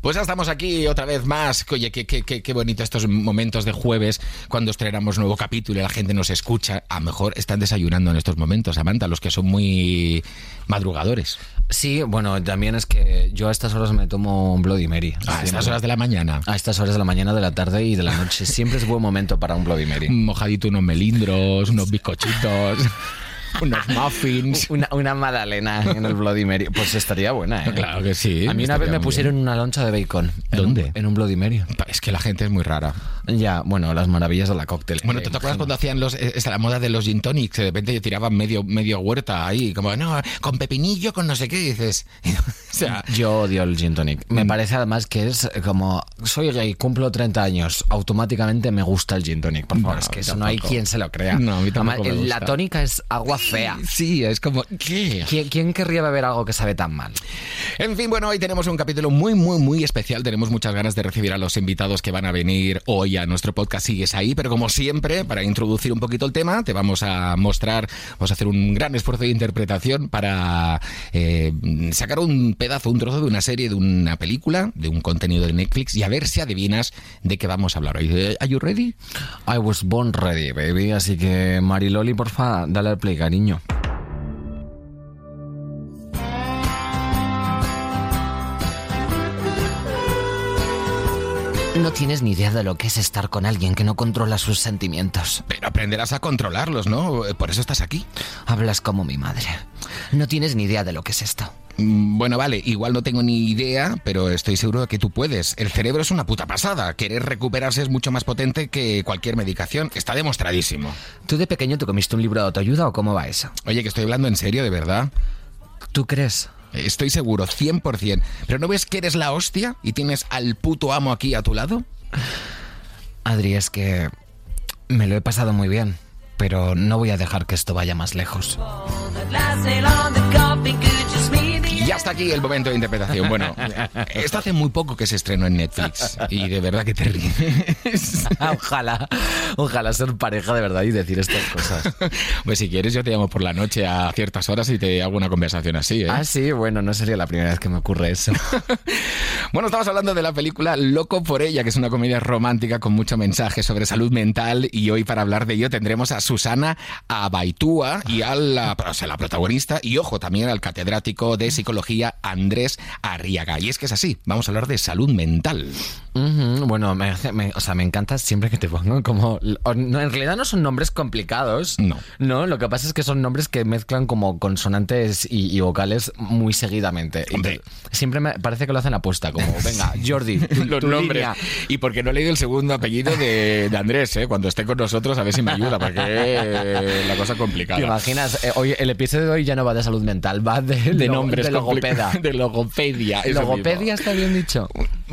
Pues ya estamos aquí otra vez más. Oye, qué, qué, qué, qué bonito estos momentos de jueves cuando estrenamos nuevo capítulo y la gente nos escucha. A lo mejor están desayunando en estos momentos, Samantha, los que son muy madrugadores. Sí, bueno, también es que yo a estas horas me tomo un Bloody Mary. A estas horas de la mañana. A estas horas de la mañana, de la tarde y de la noche. Siempre es buen momento para un Bloody Mary. Un mojadito, unos melindros, unos bizcochitos. unos muffins. Una, una magdalena en el Bloody Mary. Pues estaría buena, ¿eh? Claro que sí. A mí una vez me pusieron bien. una loncha de bacon. En ¿Dónde? un- En un Bloody Mary. Es que la gente es muy rara. Ya, bueno, las maravillas de la cóctel. Bueno, ¿te, te acuerdas cuando hacían los, eh, esta, la moda de los gin tonics? Que de repente tiraban medio, medio huerta ahí, como, no, con pepinillo, con no sé qué, dices. o sea, Yo odio el gin tonic. Me Mm. parece además que es como soy gay, cumplo 30 años, automáticamente me gusta el gin tonic. Por favor, No, es que eso no hay quien se lo crea. No, a mí tampoco Además, me La tónica es agua fea. sí, es como, ¿qué? ¿Quién, quién querría beber algo que sabe tan mal? En fin, bueno, hoy tenemos un capítulo muy, muy, muy especial. Tenemos muchas ganas de recibir a los invitados que van a venir hoy a nuestro podcast. Sigues ahí, pero como siempre, para introducir un poquito el tema, te vamos a mostrar, vamos a hacer un gran esfuerzo de interpretación para eh, sacar un pedazo, un trozo de una serie, de una película, de un contenido de Netflix y a ver si adivinas de qué vamos a hablar hoy. Eh, ¿Are you ready? I was born ready, baby. Así que, Mariloli, porfa, dale al play, cariño. No tienes ni idea de lo que es estar con alguien que no controla sus sentimientos. Pero aprenderás a controlarlos, ¿no? Por eso estás aquí. Hablas como mi madre. No tienes ni idea de lo que es esto. Mm, Bueno, vale, igual no tengo ni idea, pero estoy seguro de que tú puedes. El cerebro es una puta pasada. Querer recuperarse es mucho más potente que cualquier medicación. Está demostradísimo. ¿Tú de pequeño te comiste un libro de autoayuda o cómo va eso? Oye, que estoy hablando en serio, de verdad. ¿Tú crees? Estoy seguro, 100%. ¿Pero no ves que eres la hostia y tienes al puto amo aquí a tu lado? Adri, es que me lo he pasado muy bien, pero no voy a dejar que esto vaya más lejos. Y ya está aquí el momento de interpretación. Bueno, esto hace muy poco que se estrenó en Netflix. Y de verdad que te ríes. ojalá, ojalá ser pareja de verdad y decir estas cosas. Pues si quieres, yo te llamo por la noche a ciertas horas y te hago una conversación así, ¿eh? Ah, sí, bueno, no sería la primera vez que me ocurre eso. Bueno, estamos hablando de la película Loco por ella, que es una comedia romántica con mucho mensaje sobre salud mental. Y hoy, para hablar de ello, tendremos a Susana Abaitúa y a la, o sea, la protagonista, y ojo, también al catedrático de psicología Andrés Arriaga. Y es que es así, vamos a hablar de salud mental. Bueno, me, me- o sea, me encanta siempre que te pongan como... no, en realidad no son nombres complicados. No. No, lo que pasa es que son nombres que mezclan como consonantes y, y vocales muy seguidamente. Hombre. siempre me parece que lo hacen aposta, como, venga, Jordi, tu, Los tu nombres. línea. Y porque no he leído el segundo apellido de, de Andrés, ¿eh? Cuando esté con nosotros, a ver si me ayuda, porque eh, la cosa complicada. ¿Te imaginas? Eh, hoy, el episodio de hoy ya no va de salud mental, va de, de lo- nombres de logopeda. De logopedia. ¿Logopedia está bien dicho?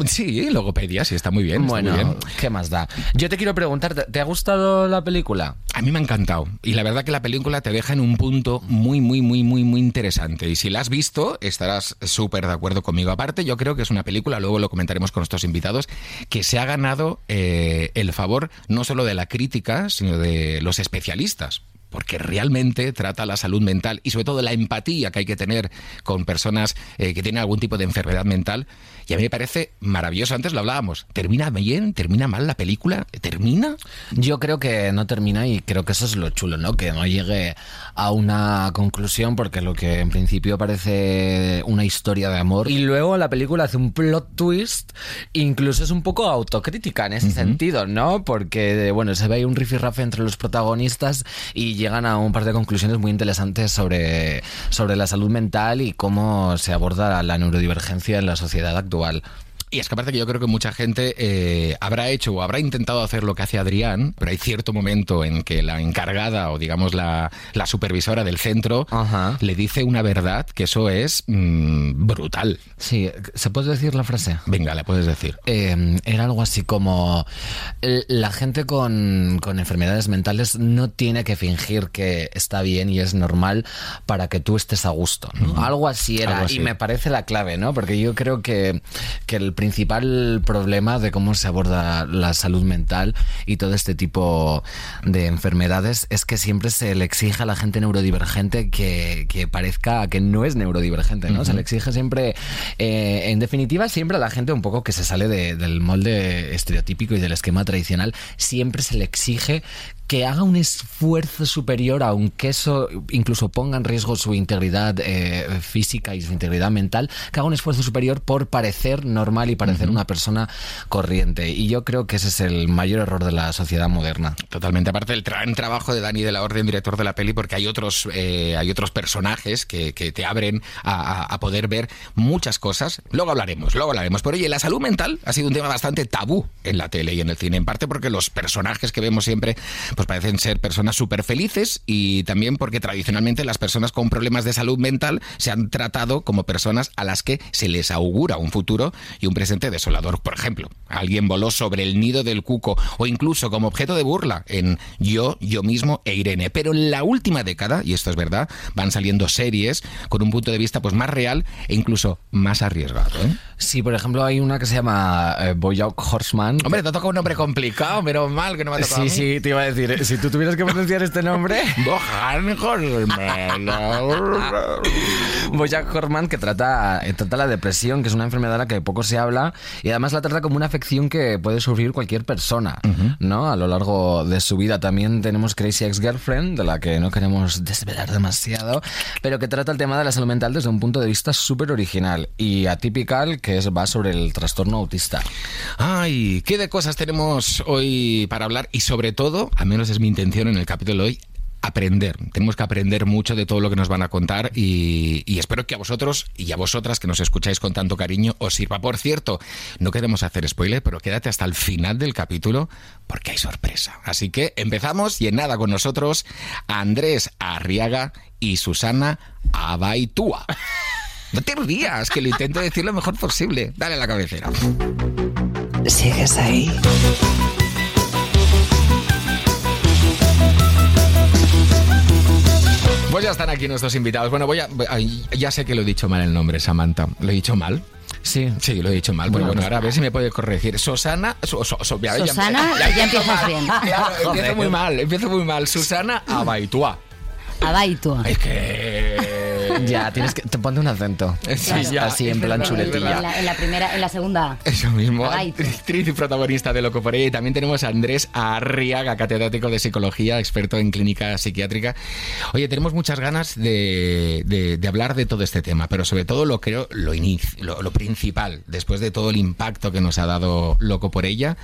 Sí, logopedia, sí, está muy bien. Bueno, muy bien. ¿qué más da? Yo te quiero preguntar, ¿te- ¿te ha gustado la película? A mí me ha encantado. Y la verdad que la película te deja en un punto muy, muy, muy, muy, muy interesante. Y si la has visto, estarás súper de acuerdo conmigo. Aparte, yo creo que es una película, luego lo comentaremos con nuestros invitados, que se ha ganado eh, el favor no solo de la crítica, sino de los especialistas. Porque realmente trata la salud mental y sobre todo la empatía que hay que tener con personas eh, que tienen algún tipo de enfermedad mental. Y a mí me parece maravilloso. Antes lo hablábamos. ¿Termina bien? ¿Termina mal la película? ¿Termina? Yo creo que no termina y creo que eso es lo chulo, ¿no? Que no llegue a una conclusión porque lo que en principio parece una historia de amor y luego la película hace un plot twist, incluso es un poco autocrítica en ese sentido, ¿no? Porque, bueno, se ve ahí un rifirrafe entre los protagonistas y llegan a un par de conclusiones muy interesantes sobre, sobre la salud mental y cómo se aborda la neurodivergencia en la sociedad actual espiritual. Y es que aparte que yo creo que mucha gente eh, habrá hecho o habrá intentado hacer lo que hace Adrián, pero hay cierto momento en que la encargada o digamos la, la supervisora del centro Ajá. le dice una verdad que eso es mm, brutal. Sí, ¿se puede decir la frase? Venga, la puedes decir. Eh, era algo así como la gente con, con enfermedades mentales no tiene que fingir que está bien y es normal para que tú estés a gusto. ¿no? Algo así era Algo así. y me parece la clave, ¿no? Porque yo creo que, que el principal problema de cómo se aborda la salud mental y todo este tipo de enfermedades es que siempre se le exige a la gente neurodivergente que, parezca que no es neurodivergente, ¿no? Se le exige siempre, eh, en definitiva, siempre a la gente un poco que se sale del molde estereotípico y del esquema tradicional, siempre se le exige que haga un esfuerzo superior, aunque eso incluso ponga en riesgo su integridad eh, física y su integridad mental, que haga un esfuerzo superior por parecer normal y parecer una persona corriente. Y yo creo que ese es el mayor error de la sociedad moderna. Totalmente. Aparte del gran trabajo de Dani de la Orden, director de la peli, porque hay otros, eh, hay otros personajes que, te abren a, poder ver muchas cosas. Luego hablaremos, luego hablaremos. Pero oye, la salud mental ha sido un tema bastante tabú en la tele y en el cine, en parte porque los personajes que vemos siempre pues parecen ser personas súper felices y también porque tradicionalmente las personas con problemas de salud mental se han tratado como personas a las que se les augura un futuro y un presente desolador. Por ejemplo, alguien voló sobre el nido del cuco o incluso como objeto de burla en Yo, Yo mismo e Irene. Pero en la última década, y esto es verdad, van saliendo series con un punto de vista pues más real e incluso más arriesgado. ¿eh? Sí, por ejemplo, hay una que se llama eh, Horseman. Hombre, te ha tocado un nombre complicado, pero mal que no me ha tocado. Sí, sí, te iba a decir, si tú tuvieras que pronunciar este nombre. Bojack Horseman, que trata, eh, trata la depresión, que es una enfermedad de la que poco se habla, y además la trata como una afección que puede sufrir cualquier persona, ¿no? A lo largo de su vida. También tenemos Crazy Ex-Girlfriend, de la que no queremos desvelar demasiado, pero que trata el tema de la salud mental desde un punto de vista súper original y atípical que es, va sobre el trastorno autista. Ay, ¿qué de cosas tenemos hoy para hablar? Y sobre todo, al menos es mi intención en el capítulo de hoy, aprender. Tenemos que aprender mucho de todo lo que nos van a contar y, espero que a vosotros y a vosotras que nos escucháis con tanto cariño os sirva. Por cierto, no queremos hacer spoiler, pero quédate hasta el final del capítulo porque hay sorpresa. Así que empezamos y en nada con nosotros Andrés Arriaga y Susana Abaitúa. No te rías, que lo intento decir lo mejor posible. Dale a la cabecera. ¿Sigues ahí? Pues ya están aquí nuestros invitados. Bueno, voy a. Ya sé que lo he dicho mal el nombre, Samantha. ¿Lo he dicho mal? Sí. Sí, lo he dicho mal. Bueno, bueno, ahora a ver si me puede corregir. Susana. Susana, ya, empiezas bien. empiezo muy mal, empiezo muy mal. Susana Abaitua. Abaitua. Es que. Ya, tienes que. Te ponte un acento. Sí, así en plan chuletilla. En la, primera, en la segunda. Eso mismo. Actriz y protagonista de Loco por ella. Y también tenemos a Andrés Arriaga, catedrático de psicología, experto en clínica psiquiátrica. Oye, tenemos muchas ganas de, hablar de todo este tema, pero sobre todo lo creo, lo, lo, lo principal, después de todo el impacto que nos ha dado Loco por ella.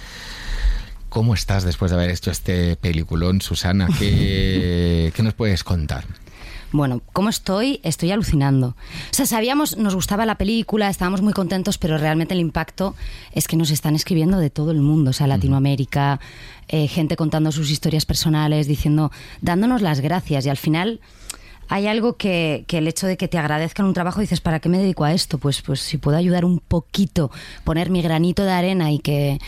¿Cómo estás después de haber hecho este peliculón, Susana? ¿Qué, ¿qué nos puedes contar? Bueno, ¿cómo estoy? Estoy alucinando. O sea, sabíamos, nos gustaba la película, estábamos muy contentos, pero realmente el impacto es que nos están escribiendo de todo el mundo, o sea, Latinoamérica, eh, gente contando sus historias personales, diciendo, dándonos las gracias y al final hay algo que, que, el hecho de que te agradezcan un trabajo dices, ¿para qué me dedico a esto? Pues, pues si puedo ayudar un poquito, poner mi granito de arena y que,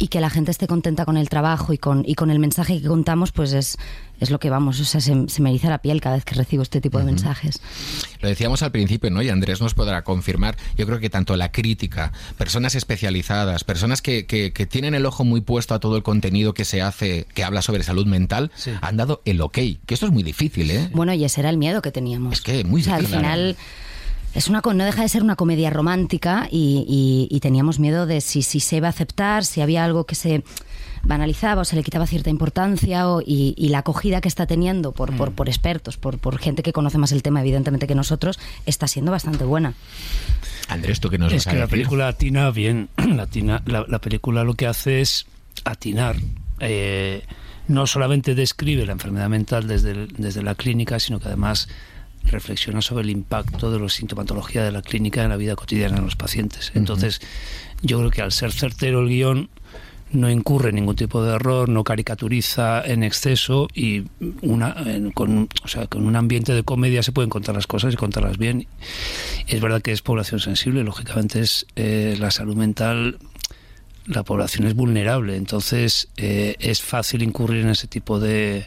y que la gente esté contenta con el trabajo y con, y con el mensaje que contamos, pues es, es lo que vamos, o sea, se, me eriza la piel cada vez que recibo este tipo de mensajes. Lo decíamos al principio, ¿no? Y Andrés nos podrá confirmar, yo creo que tanto la crítica, personas especializadas, personas que, que, tienen el ojo muy puesto a todo el contenido que se hace, que habla sobre salud mental, han dado el ok, que esto es muy difícil, ¿eh? Bueno, y ese era el miedo que teníamos. Es que muy o sea, al final es una, no deja de ser una comedia romántica y, teníamos miedo de si, si, se iba a aceptar, si había algo que se banalizaba o se le quitaba cierta importancia y, la acogida que está teniendo por, por, mm. expertos, por, por, gente que conoce más el tema evidentemente que nosotros, está siendo bastante buena. Andrés, ¿tú qué nos Es que la película atina bien, la, la, película lo que hace es atinar... Eh, no solamente describe la enfermedad mental desde, desde la clínica, sino que además reflexiona sobre el impacto de la sintomatología de la clínica en la vida cotidiana de los pacientes. Entonces, yo creo que al ser certero el guion no incurre en ningún tipo de error, no caricaturiza en exceso y una, con, o sea, con un ambiente de comedia se pueden contar las cosas y contarlas bien. Es verdad que es población sensible, lógicamente es eh, la salud mental la población es vulnerable, entonces eh, es fácil incurrir en ese tipo de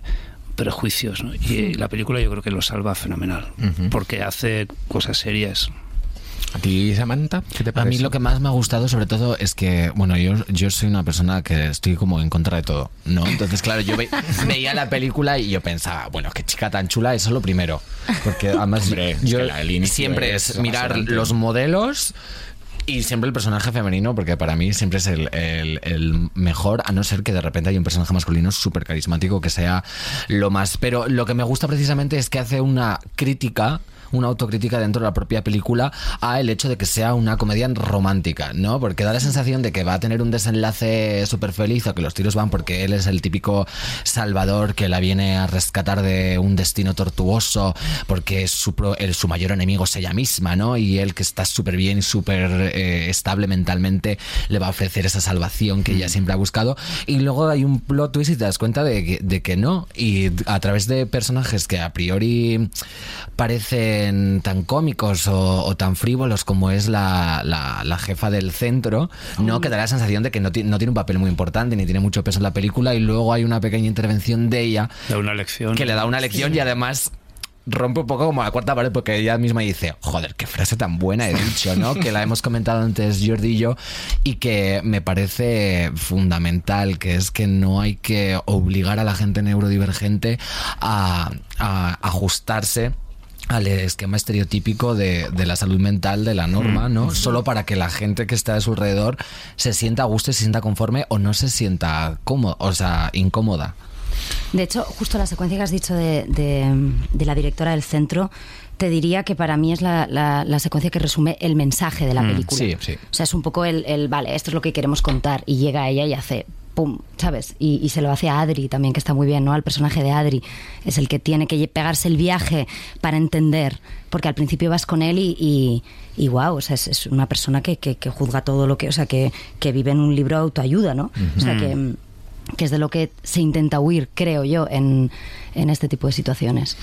prejuicios. Y la película yo creo que lo salva fenomenal, porque hace cosas serias. ¿A ti, Samantha? ¿Qué te A parece? mí lo que más me ha gustado sobre todo es que, bueno, yo, yo soy una persona que estoy como en contra de todo, ¿no? Entonces, claro, yo ve- veía la película y yo pensaba, bueno, qué chica tan chula, eso es lo primero. Porque además Hombre, es yo que la- siempre es es mirar los modelos y siempre el personaje femenino, porque para mí siempre es el, el- mejor, a no ser que de repente hay un personaje masculino súper carismático que sea lo más. Pero lo que me gusta precisamente es que hace una crítica una autocrítica dentro de la propia película a el hecho de que sea una comedia romántica, ¿no? Porque da la sensación de que va a tener un desenlace súper feliz o que los tiros van porque él es el típico salvador que la viene a rescatar de un destino tortuoso porque su, pro- el- su mayor enemigo es ella misma, ¿no? Y él que está súper bien y súper eh, estable mentalmente le va a ofrecer esa salvación que ella siempre ha buscado. Y luego hay un plot twist y te das cuenta de que, de que no. Y a través de personajes que a priori parecen tan cómicos o, o tan frívolos como es la, la- la jefa del centro, no que da la sensación de que no, ti- no tiene un papel muy importante ni tiene mucho peso en la película y luego hay una pequeña intervención de ella Da una lección. que le da una lección y además rompe un poco como la cuarta pared porque ella misma dice, joder, qué frase tan buena he dicho, ¿no? que la hemos comentado antes Jordi y yo y que me parece fundamental, que es que no hay que obligar a la gente neurodivergente a, a ajustarse al esquema estereotípico de, de la salud mental de la norma, ¿no? Solo para que la gente que está a su alrededor se sienta a gusto y se sienta conforme o no se sienta cómodo, o sea, incómoda. De hecho, justo la secuencia que has dicho de, de- de la directora del centro, te diría que para mí es la, la- la secuencia que resume el mensaje de la película. sí, sí. O sea, es un poco el, el, vale, esto es lo que queremos contar. Y llega ella y hace, pum, ¿sabes? Y, y se lo hace a Adri también, que está muy bien, ¿no? Al personaje de Adri. Es el que tiene que pegarse el viaje para entender. Porque al principio vas con él y, y, y wow, o sea, es, es una persona que, que- que juzga todo lo que, o sea, que, que vive en un libro de autoayuda, ¿no? O sea, que que es de lo que se intenta huir, creo yo, en, en este tipo de situaciones.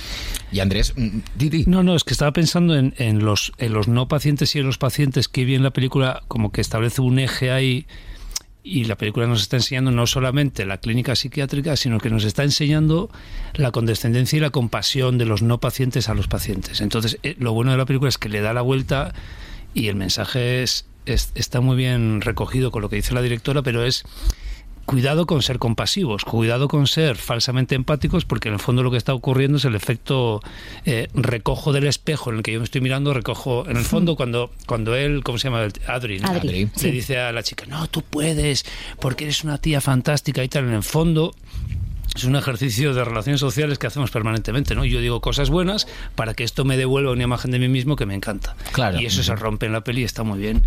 Y Andrés, mm, di, di. No, no, es que estaba pensando en, en los, en los no pacientes y en los pacientes que vi en la película, como que establece un eje ahí y la película nos está enseñando no solamente la clínica psiquiátrica, sino que nos está enseñando la condescendencia y la compasión de los no pacientes a los pacientes. Entonces, eh, lo bueno de la película es que le da la vuelta y el mensaje es, es- está muy bien recogido con lo que dice la directora, pero es cuidado con ser compasivos, cuidado con ser falsamente empáticos, porque en el fondo lo que está ocurriendo es el efecto eh, recojo del espejo en el que yo me estoy mirando, recojo en el fondo cuando cuando él, ¿cómo se llama? Adri, ¿no? Adri, le sí. dice a la chica, no, tú puedes, porque eres una tía fantástica y tal. En el fondo es un ejercicio de relaciones sociales que hacemos permanentemente, ¿no? Yo digo cosas buenas para que esto me devuelva una imagen de mí mismo que me encanta. Claro. Y eso se rompe en la peli y está muy bien.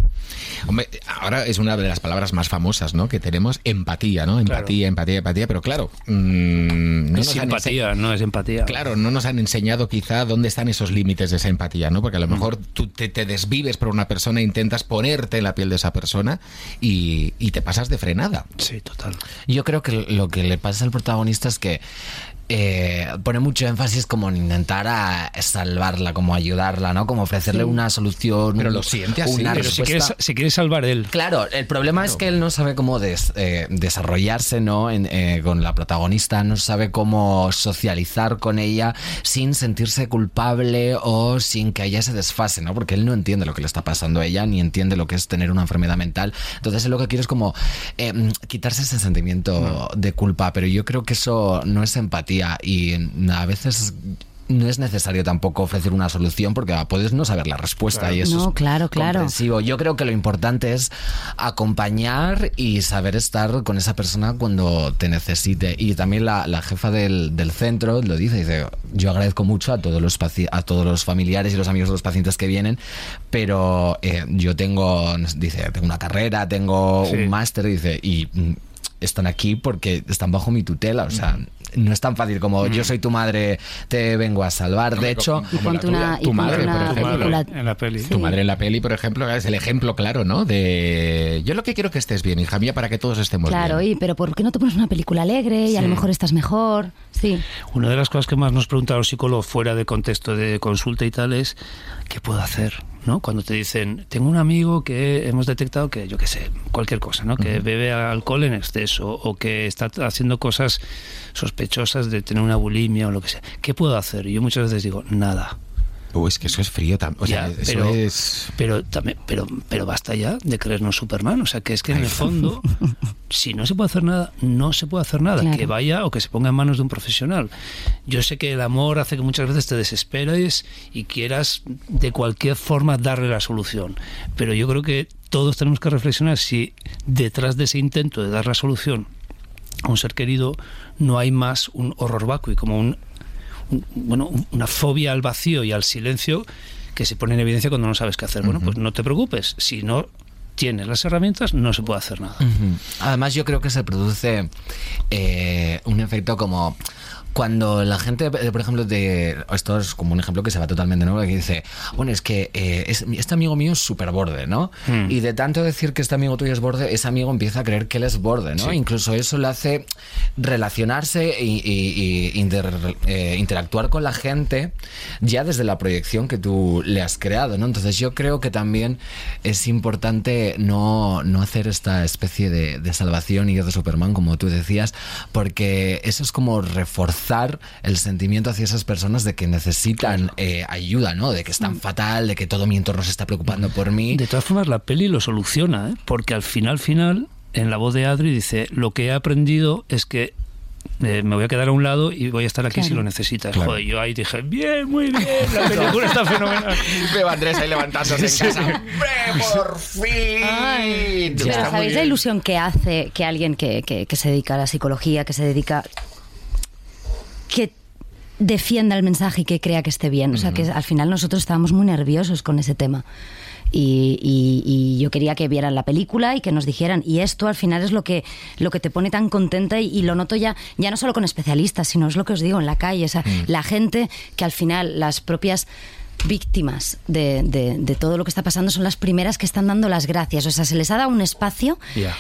Hombre, ahora es una de las palabras más famosas, ¿no? Que tenemos empatía, ¿no? Empatía, empatía, empatía, pero claro, mm, no es nos han ense- simpatía, no es empatía. Claro, no nos han enseñado quizá dónde están esos límites de esa empatía, ¿no? Porque a lo mejor tú te, te desvives por una persona, intentas ponerte en la piel de esa persona y, y te pasas de frenada. Sí, total. Yo creo que lo que le pasa al protagonista es que eh, pone mucho énfasis como en intentar a salvarla, como ayudarla, ¿no? Como ofrecerle una solución. Pero un- lo siente así. una Pero si respuesta- quieres, si quieres salvar él. Claro, el problema es que él no sabe cómo des- eh, desarrollarse ¿no? En, eh, con la protagonista, no sabe cómo socializar con ella sin sentirse culpable o sin que haya ese desfase, ¿no? Porque él no entiende lo que le está pasando a ella, ni entiende lo que es tener una enfermedad mental. Entonces él lo que quiere es como eh, quitarse ese sentimiento de culpa, pero yo creo que eso no es empatía y a veces... No es necesario tampoco ofrecer una solución porque puedes no saber la respuesta y eso No, es claro, claro. comprensivo. Yo creo que lo importante es acompañar y saber estar con esa persona cuando te necesite. Y también la, la jefa del, del centro lo dice, dice, yo agradezco mucho a todos los a todos los familiares y los amigos de los pacientes que vienen, pero eh, yo tengo, dice, tengo una carrera, tengo Sí. un máster, dice, y mm, están aquí porque están bajo mi tutela, o sea, no es tan fácil como yo soy tu madre, te vengo a salvar. De hecho, Y ponte una, tu y madre, una por Tu ejemplo. madre película. en la peli. Sí. Tu madre en la peli, por ejemplo, es el ejemplo claro, ¿no? De yo lo que quiero que estés bien, hija mía, para que todos estemos Claro, bien. y, pero ¿por qué no te pones una película alegre y a lo mejor estás mejor? Sí. Una de las cosas que más nos preguntan los psicólogos fuera de contexto de consulta y tal es ¿qué puedo hacer? ¿No? Cuando te dicen, tengo un amigo que hemos detectado que, yo qué sé, cualquier cosa, ¿no? Que bebe alcohol en exceso o que está haciendo cosas sospechosas de tener una bulimia o lo que sea. ¿Qué puedo hacer? Y yo muchas veces digo, nada. Uy, es que eso es frío también. O sea, Ya, eso pero, es. pero, también, pero, pero basta ya de creernos Superman. O sea, que es que en el fondo, si no se puede hacer nada, no se puede hacer nada. Claro. Que vaya o que se ponga en manos de un profesional. Yo sé que el amor hace que muchas veces te desesperes y quieras de cualquier forma darle la solución. Pero yo creo que todos tenemos que reflexionar si detrás de ese intento de dar la solución a un ser querido no hay más un horror vacui, como un, un- bueno, un- una fobia al vacío y al silencio que se pone en evidencia cuando no sabes qué hacer. Bueno, pues no te preocupes, si no tienes las herramientas no se puede hacer nada. Además, yo creo que se produce eh, un efecto como cuando la gente, eh, por ejemplo, de esto es como un ejemplo que se va totalmente nuevo, que dice, bueno, es que eh, es- este amigo mío es súper borde, ¿no? Hmm. Y de tanto decir que este amigo tuyo es borde, ese amigo empieza a creer que él es borde, ¿no? Incluso eso le hace relacionarse y, y- y inter- eh, interactuar con la gente ya desde la proyección que tú le has creado, ¿no? Entonces yo creo que también es importante no, no hacer esta especie de, de salvación y yo de Superman, como tú decías, porque eso es como reforzar el sentimiento hacia esas personas de que necesitan eh, ayuda, ¿no? De que están fatal, de que todo mi entorno se está preocupando por mí. De todas formas, la peli lo soluciona, ¿eh? porque al final, final, en la voz de Adri dice, lo que he aprendido es que eh, me voy a quedar a un lado y voy a estar aquí si Claro. lo necesitas. Claro. Joder, yo ahí dije, bien, muy bien, la película está fenomenal. Veo a Andrés ahí levantándose en casa. ¡Hombre, por fin! Pero Está muy ¿sabéis la ilusión que hace que alguien que, que- que se dedica a la psicología, que se dedica... que defienda el mensaje y que crea que esté bien? O sea, que al final nosotros estábamos muy nerviosos con ese tema. Y, y- y yo quería que vieran la película y que nos dijeran. Y esto al final es lo que, lo que te pone tan contenta y, y lo noto ya, ya no solo con especialistas, sino es lo que os digo en la calle. O sea, la gente que al final las propias víctimas de, de- de todo lo que está pasando son las primeras que están dando las gracias. O sea, se les ha dado un espacio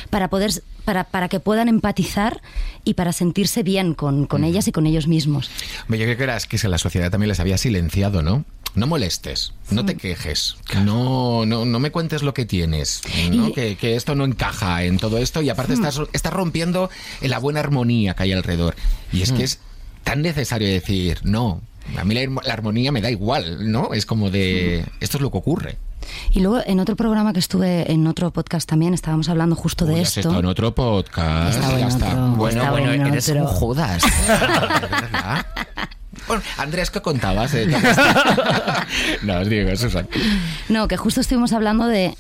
para poder para, para que puedan empatizar y para sentirse bien con, con ellas y con ellos mismos. Yo creo que era es que la sociedad también les había silenciado, ¿no? No molestes, no te quejes, no, no, no me cuentes lo que tienes, ¿no? Y- que, que esto no encaja en todo esto y aparte estás, estás rompiendo en la buena armonía que hay alrededor. Y es que es tan necesario decir, no, a mí la, la armonía me da igual, ¿no? Es como de, esto es lo que ocurre. Y luego en otro programa que estuve, en otro podcast también, estábamos hablando justo de Uy, esto. en otro podcast. Estaba en otro. Bueno, Estaba bueno, en eres un Judas. ¿verdad? Bueno, Andrés, ¿qué contabas? esto? no, os digo, Susan. No, que justo estuvimos hablando de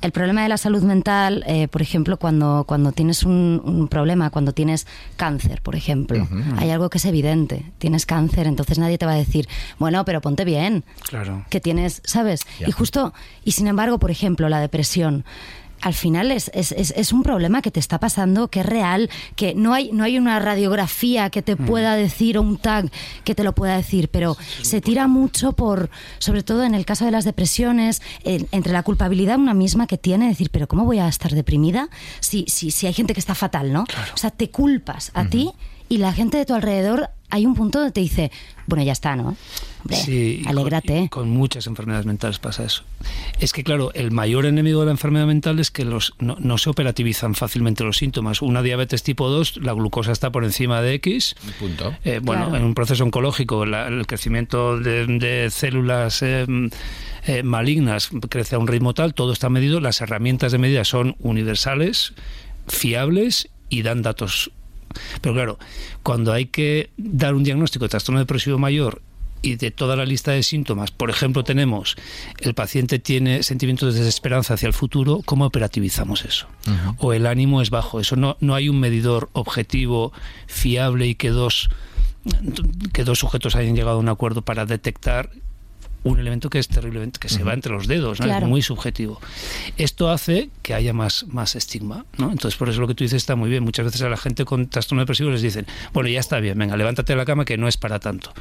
el problema de la salud mental, eh, por ejemplo, cuando, cuando tienes un, un problema, cuando tienes cáncer, por ejemplo. Hay algo que es evidente. Tienes cáncer, entonces nadie te va a decir, bueno, pero ponte bien. Claro. Que tienes, ¿sabes? Y justo, y sin embargo, por ejemplo, la depresión. Al final es, es, es- es un problema que te está pasando, que es real, que no hay, no hay una radiografía que te pueda decir o un tag que te lo pueda decir, pero se tira mucho por, sobre todo en el caso de las depresiones, en- entre la culpabilidad una misma que tiene, decir, pero ¿cómo voy a estar deprimida si, si, si hay gente que está fatal, ¿no? O sea, te culpas a ti y la gente de tu alrededor, hay un punto donde te dice, bueno, ya está, ¿no? Hombre, Sí, con- muchas enfermedades mentales pasa eso. Es que, claro, el mayor enemigo de la enfermedad mental es que los, no, no se operativizan fácilmente los síntomas. Una diabetes tipo 2, la glucosa está por encima de X. Punto. Eh, bueno, Claro. en un proceso oncológico, la- el crecimiento de, de células eh, eh, malignas crece a un ritmo tal, todo está medido, las herramientas de medida son universales, fiables y dan datos. Pero claro, cuando hay que dar un diagnóstico de trastorno depresivo mayor y de toda la lista de síntomas, por ejemplo, tenemos el paciente tiene sentimientos de desesperanza hacia el futuro, ¿cómo operativizamos eso? O el ánimo es bajo, eso no, no hay un medidor objetivo, fiable y que dos que dos sujetos hayan llegado a un acuerdo para detectar un elemento que es terriblemente que se va entre los dedos, ¿no? Claro. es muy subjetivo. Esto hace que haya más, más estigma, ¿no? Entonces, por eso lo que tú dices está muy bien. Muchas veces a la gente con trastorno depresivo les dicen, bueno, ya está bien, venga, levántate de la cama que no es para tanto.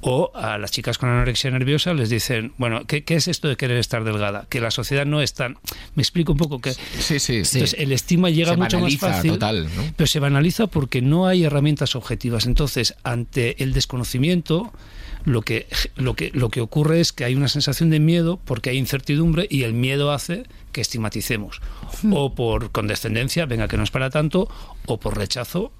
O a las chicas con anorexia nerviosa les dicen, bueno, ¿qué, qué es esto de querer estar delgada? Que la sociedad no es tan... Me explico un poco que... Sí, sí, Entonces, el estigma llega Se mucho más fácil. total, ¿no? Pero se banaliza porque no hay herramientas objetivas. Entonces, ante el desconocimiento, lo que, lo que, lo que ocurre es que hay una sensación de miedo porque hay incertidumbre y el miedo hace que estigmaticemos. O por condescendencia, venga que no es para tanto, o por rechazo,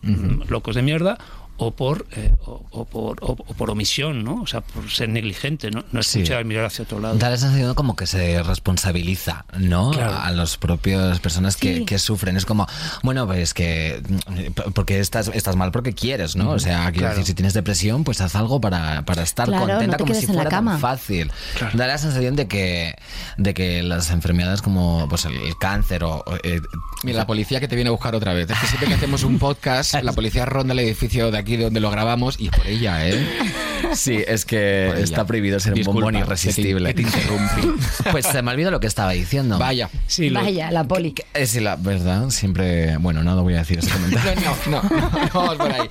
locos de mierda, o por, eh, o, o por, o, o por omisión, ¿no? O sea, por ser negligente, ¿no? No Sí. escuchar, mirar hacia otro lado. Da la sensación como que se responsabiliza, ¿no? Claro. A las propias personas que, Sí. que sufren. Es como, bueno, pues que. mm, Porque estás, estás mal porque quieres, ¿no? O sea, quiero Claro. decir, si tienes depresión, pues haz algo para, para estar Claro, contenta te como si fuera tan fácil. Claro. Da la sensación de que, de que las enfermedades como pues el, el cáncer o. eh, Mira, la policía que te viene a buscar otra vez. Es que siempre que hacemos un podcast, la policía ronda el edificio de aquí de donde lo grabamos y por ella, ¿eh? Sí, es que Por ella. está prohibido ser Disculpa, un bombón que te- irresistible. que te interrumpí. Pues se me olvidó lo que estaba diciendo. Vaya. Sí, lo- Vaya, la poli. Es la verdad, siempre. Bueno, no lo voy a decir ese comentario. No, no, no, no vamos por ahí.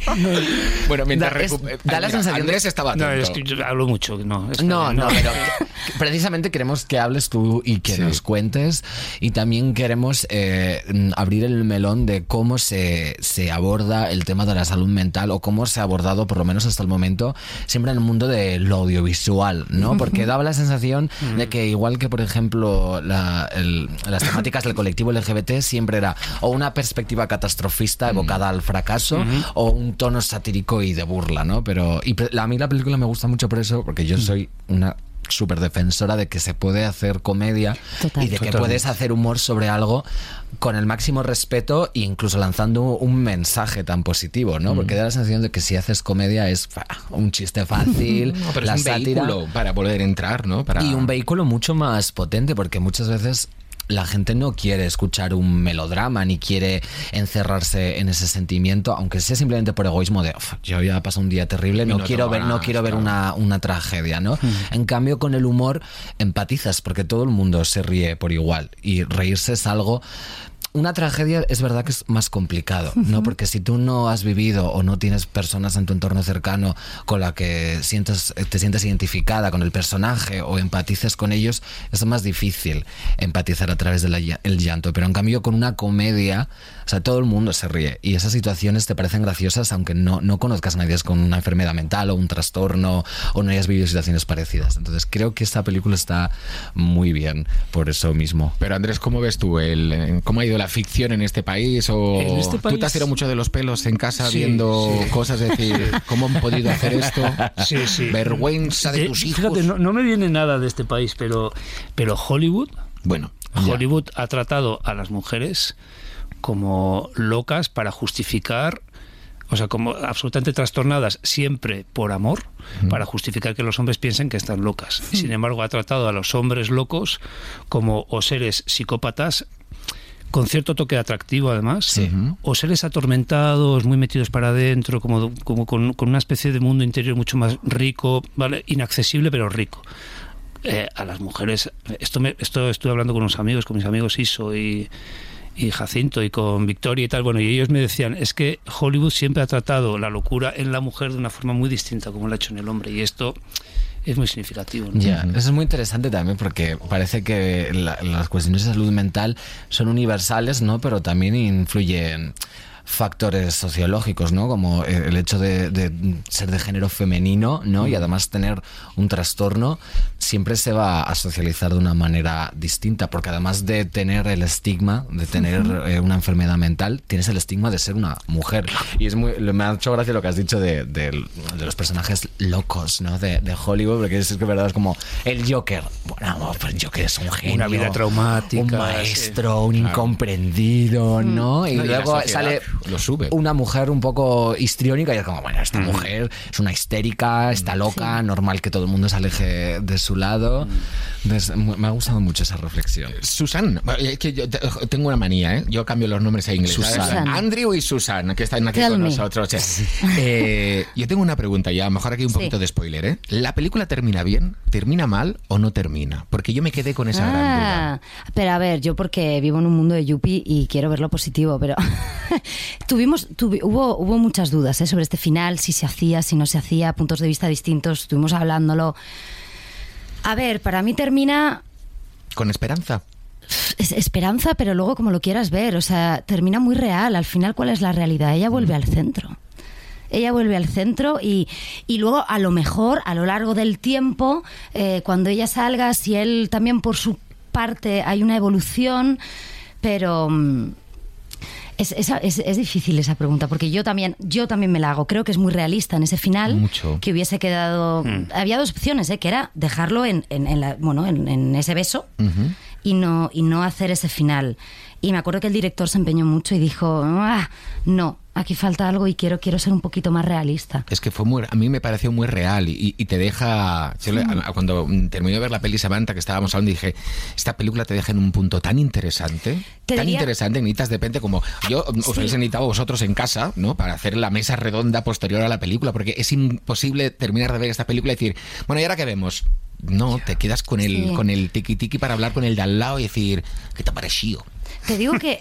Bueno, mientras Da- es- recu- da la Mira, sensación de- Andrés estaba No, atento. es que yo hablo mucho, no. está No, bien, no, pero que- precisamente queremos que hables tú y que Sí. nos cuentes y también queremos eh, mm, abrir el melón de cómo se, se aborda el tema de la salud mental o cómo se ha abordado, por lo menos hasta el momento, siempre en el mundo de lo audiovisual, ¿no? Porque daba la sensación de que igual que, por ejemplo, la- el- las temáticas del colectivo LGBT siempre era o una perspectiva catastrofista evocada al fracaso o un tono satírico y de burla, ¿no? Pero y a mí la película me gusta mucho por eso, porque yo soy una súper defensora de que se puede hacer comedia Total. y de que puedes hacer humor sobre algo con el máximo respeto e incluso lanzando un mensaje tan positivo, ¿no? Porque da la sensación de que si haces comedia es un chiste fácil, No, pero la es un sátira vehículo para poder entrar, ¿no? Para... y un vehículo mucho más potente porque muchas veces la gente no quiere escuchar un melodrama ni quiere encerrarse en ese sentimiento, aunque sea simplemente por egoísmo de "Uf, yo ya pasado un día terrible, no, no quiero ver, no quiero ver claro. una, una tragedia, ¿no? En cambio, con el humor empatizas porque todo el mundo se ríe por igual y reírse es algo una tragedia es verdad que es más complicado, ¿no? Porque si tú no has vivido o no tienes personas en tu entorno cercano con la que sientes, te sientes identificada con el personaje o empatices con ellos, es más difícil empatizar a través del llanto. Pero en cambio con una comedia, o sea, todo el mundo se ríe y esas situaciones te parecen graciosas aunque no, no conozcas a nadie con una enfermedad mental o un trastorno o no hayas vivido situaciones parecidas. Entonces creo que esta película está muy bien por eso mismo. Pero Andrés, ¿cómo ves tú el eh, cómo ha ido la ficción en este país? O En este tú te has tirado mucho de los pelos en casa Sí, viendo sí. cosas, es decir, ¿cómo han podido hacer esto? Sí, sí. Vergüenza de Eh, tus hijos. Fíjate, no, no me viene nada de este país, pero, pero Hollywood, Bueno, Hollywood ha tratado a las mujeres como locas para justificar, o sea, como absolutamente trastornadas siempre por amor, para justificar que los hombres piensen que están locas. Y, Sin embargo, ha tratado a los hombres locos como o seres psicópatas con cierto toque atractivo además, o seres atormentados, muy metidos para adentro, como, como con, con una especie de mundo interior mucho más rico, ¿vale? inaccesible pero rico. Eh, a las mujeres, esto, me, esto estuve hablando con unos amigos, con mis amigos Iso y, y Jacinto y con Victoria y tal, bueno, y ellos me decían, es que Hollywood siempre ha tratado la locura en la mujer de una forma muy distinta como lo ha hecho en el hombre, y esto es muy significativo. ¿no? Ya, eso es muy interesante también porque parece que la- las cuestiones de salud mental son universales, ¿no? Pero también influyen factores sociológicos, ¿no? Como el hecho de, de ser de género femenino, ¿no? Y además tener un trastorno siempre se va a socializar de una manera distinta, porque además de tener el estigma de tener eh, una enfermedad mental, tienes el estigma de ser una mujer. Y es muy, me ha hecho gracia lo que has dicho de, de- de los personajes locos, ¿no? De, de Hollywood, porque es que verdad es como el Joker. Bueno, pues el Joker es un genio. Una vida traumática, Un maestro, un incomprendido, ¿no? Y No, y la luego sale lo sube. una mujer un poco histriónica y es como, bueno, esta mujer es una histérica, está loca, normal que todo el mundo se aleje de su lado. Entonces, mu- me ha gustado mucho esa reflexión. Susan, es que yo te- tengo una manía, ¿eh? Yo cambio los nombres a inglés. Susan. Andrew y Susan, que están aquí Tell con me. nosotros. Eh, yo tengo una pregunta ya, a lo mejor aquí un Sí. poquito de spoiler, ¿eh? ¿La película termina bien, termina mal o no termina? Porque yo me quedé con esa gran duda. Ah, pero a ver, yo porque vivo en un mundo de Yuppie y quiero ver lo positivo, pero tuvimos, tuvi- hubo, hubo muchas dudas ¿eh? sobre este final, si se hacía, si no se hacía, puntos de vista distintos, estuvimos hablándolo. A ver, para mí termina Con esperanza. es esperanza, pero luego como lo quieras ver, o sea, termina muy real. Al final, ¿cuál es la realidad? Ella vuelve al centro. Ella vuelve al centro y, y luego a lo mejor a lo largo del tiempo, eh, cuando ella salga, si él también por su parte hay una evolución, pero mm, Es, esa- es- es difícil esa pregunta, porque yo también, yo también me la hago. Creo que es muy realista en ese final. Mucho. Que hubiese quedado. Había dos opciones, ¿eh? que era dejarlo en, en- en la- bueno, en, en ese beso y, no, y no hacer ese final. Y me acuerdo que el director se empeñó mucho y dijo: "Ah, No, aquí falta algo y quiero, quiero ser un poquito más realista. Es que fue muy, a mí me pareció muy real y, y te deja. yo le- a- cuando mm, terminé de ver la peli Samantha que estábamos hablando, dije: Esta película te deja en un punto tan interesante, Te tan diría- interesante, necesitas de repente como. Yo os Sí. habéis necesitado vosotros en casa, ¿no? Para hacer la mesa redonda posterior a la película, porque es imposible terminar de ver esta película y decir, bueno, ¿y ahora qué vemos? No, te quedas con el, Sí. con el tiki tiki para hablar con el de al lado y decir, ¿qué te ha parecido? Te digo que,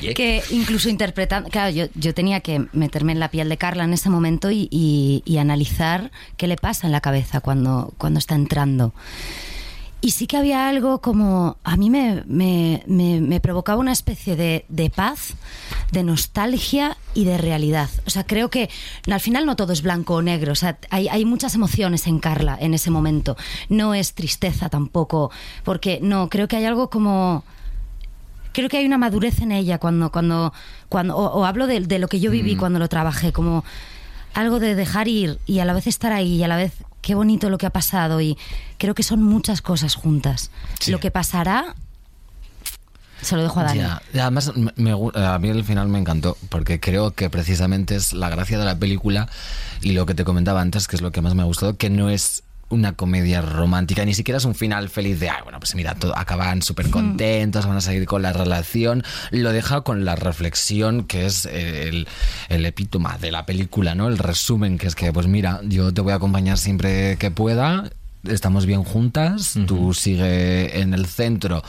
Oye. que incluso interpretando, claro, yo, yo tenía que meterme en la piel de Carla en ese momento y, y- y analizar qué le pasa en la cabeza cuando, cuando está entrando. Y sí que había algo como, a mí me, me- me- me provocaba una especie de, de paz, de nostalgia y de realidad. O sea, creo que al final no todo es blanco o negro. O sea, hay, hay muchas emociones en Carla en ese momento. No es tristeza tampoco, porque no, creo que hay algo como creo que hay una madurez en ella cuando cuando cuando o, o hablo de, de lo que yo viví cuando lo trabajé como algo de dejar ir y a la vez estar ahí y a la vez qué bonito lo que ha pasado y creo que son muchas cosas juntas Sí. lo que pasará se lo dejo a Dani Ya, además me- me gu- a mí el final me encantó porque creo que precisamente es la gracia de la película y lo que te comentaba antes que es lo que más me ha gustado que no es una comedia romántica, ni siquiera es un final feliz de, ay, bueno, pues mira, todo, acaban súper contentos, van a seguir con la relación. Lo deja con la reflexión que es el, el epítoma de la película, ¿no? El resumen, que es que, pues mira, yo te voy a acompañar siempre que pueda, estamos bien juntas, tú sigue en el centro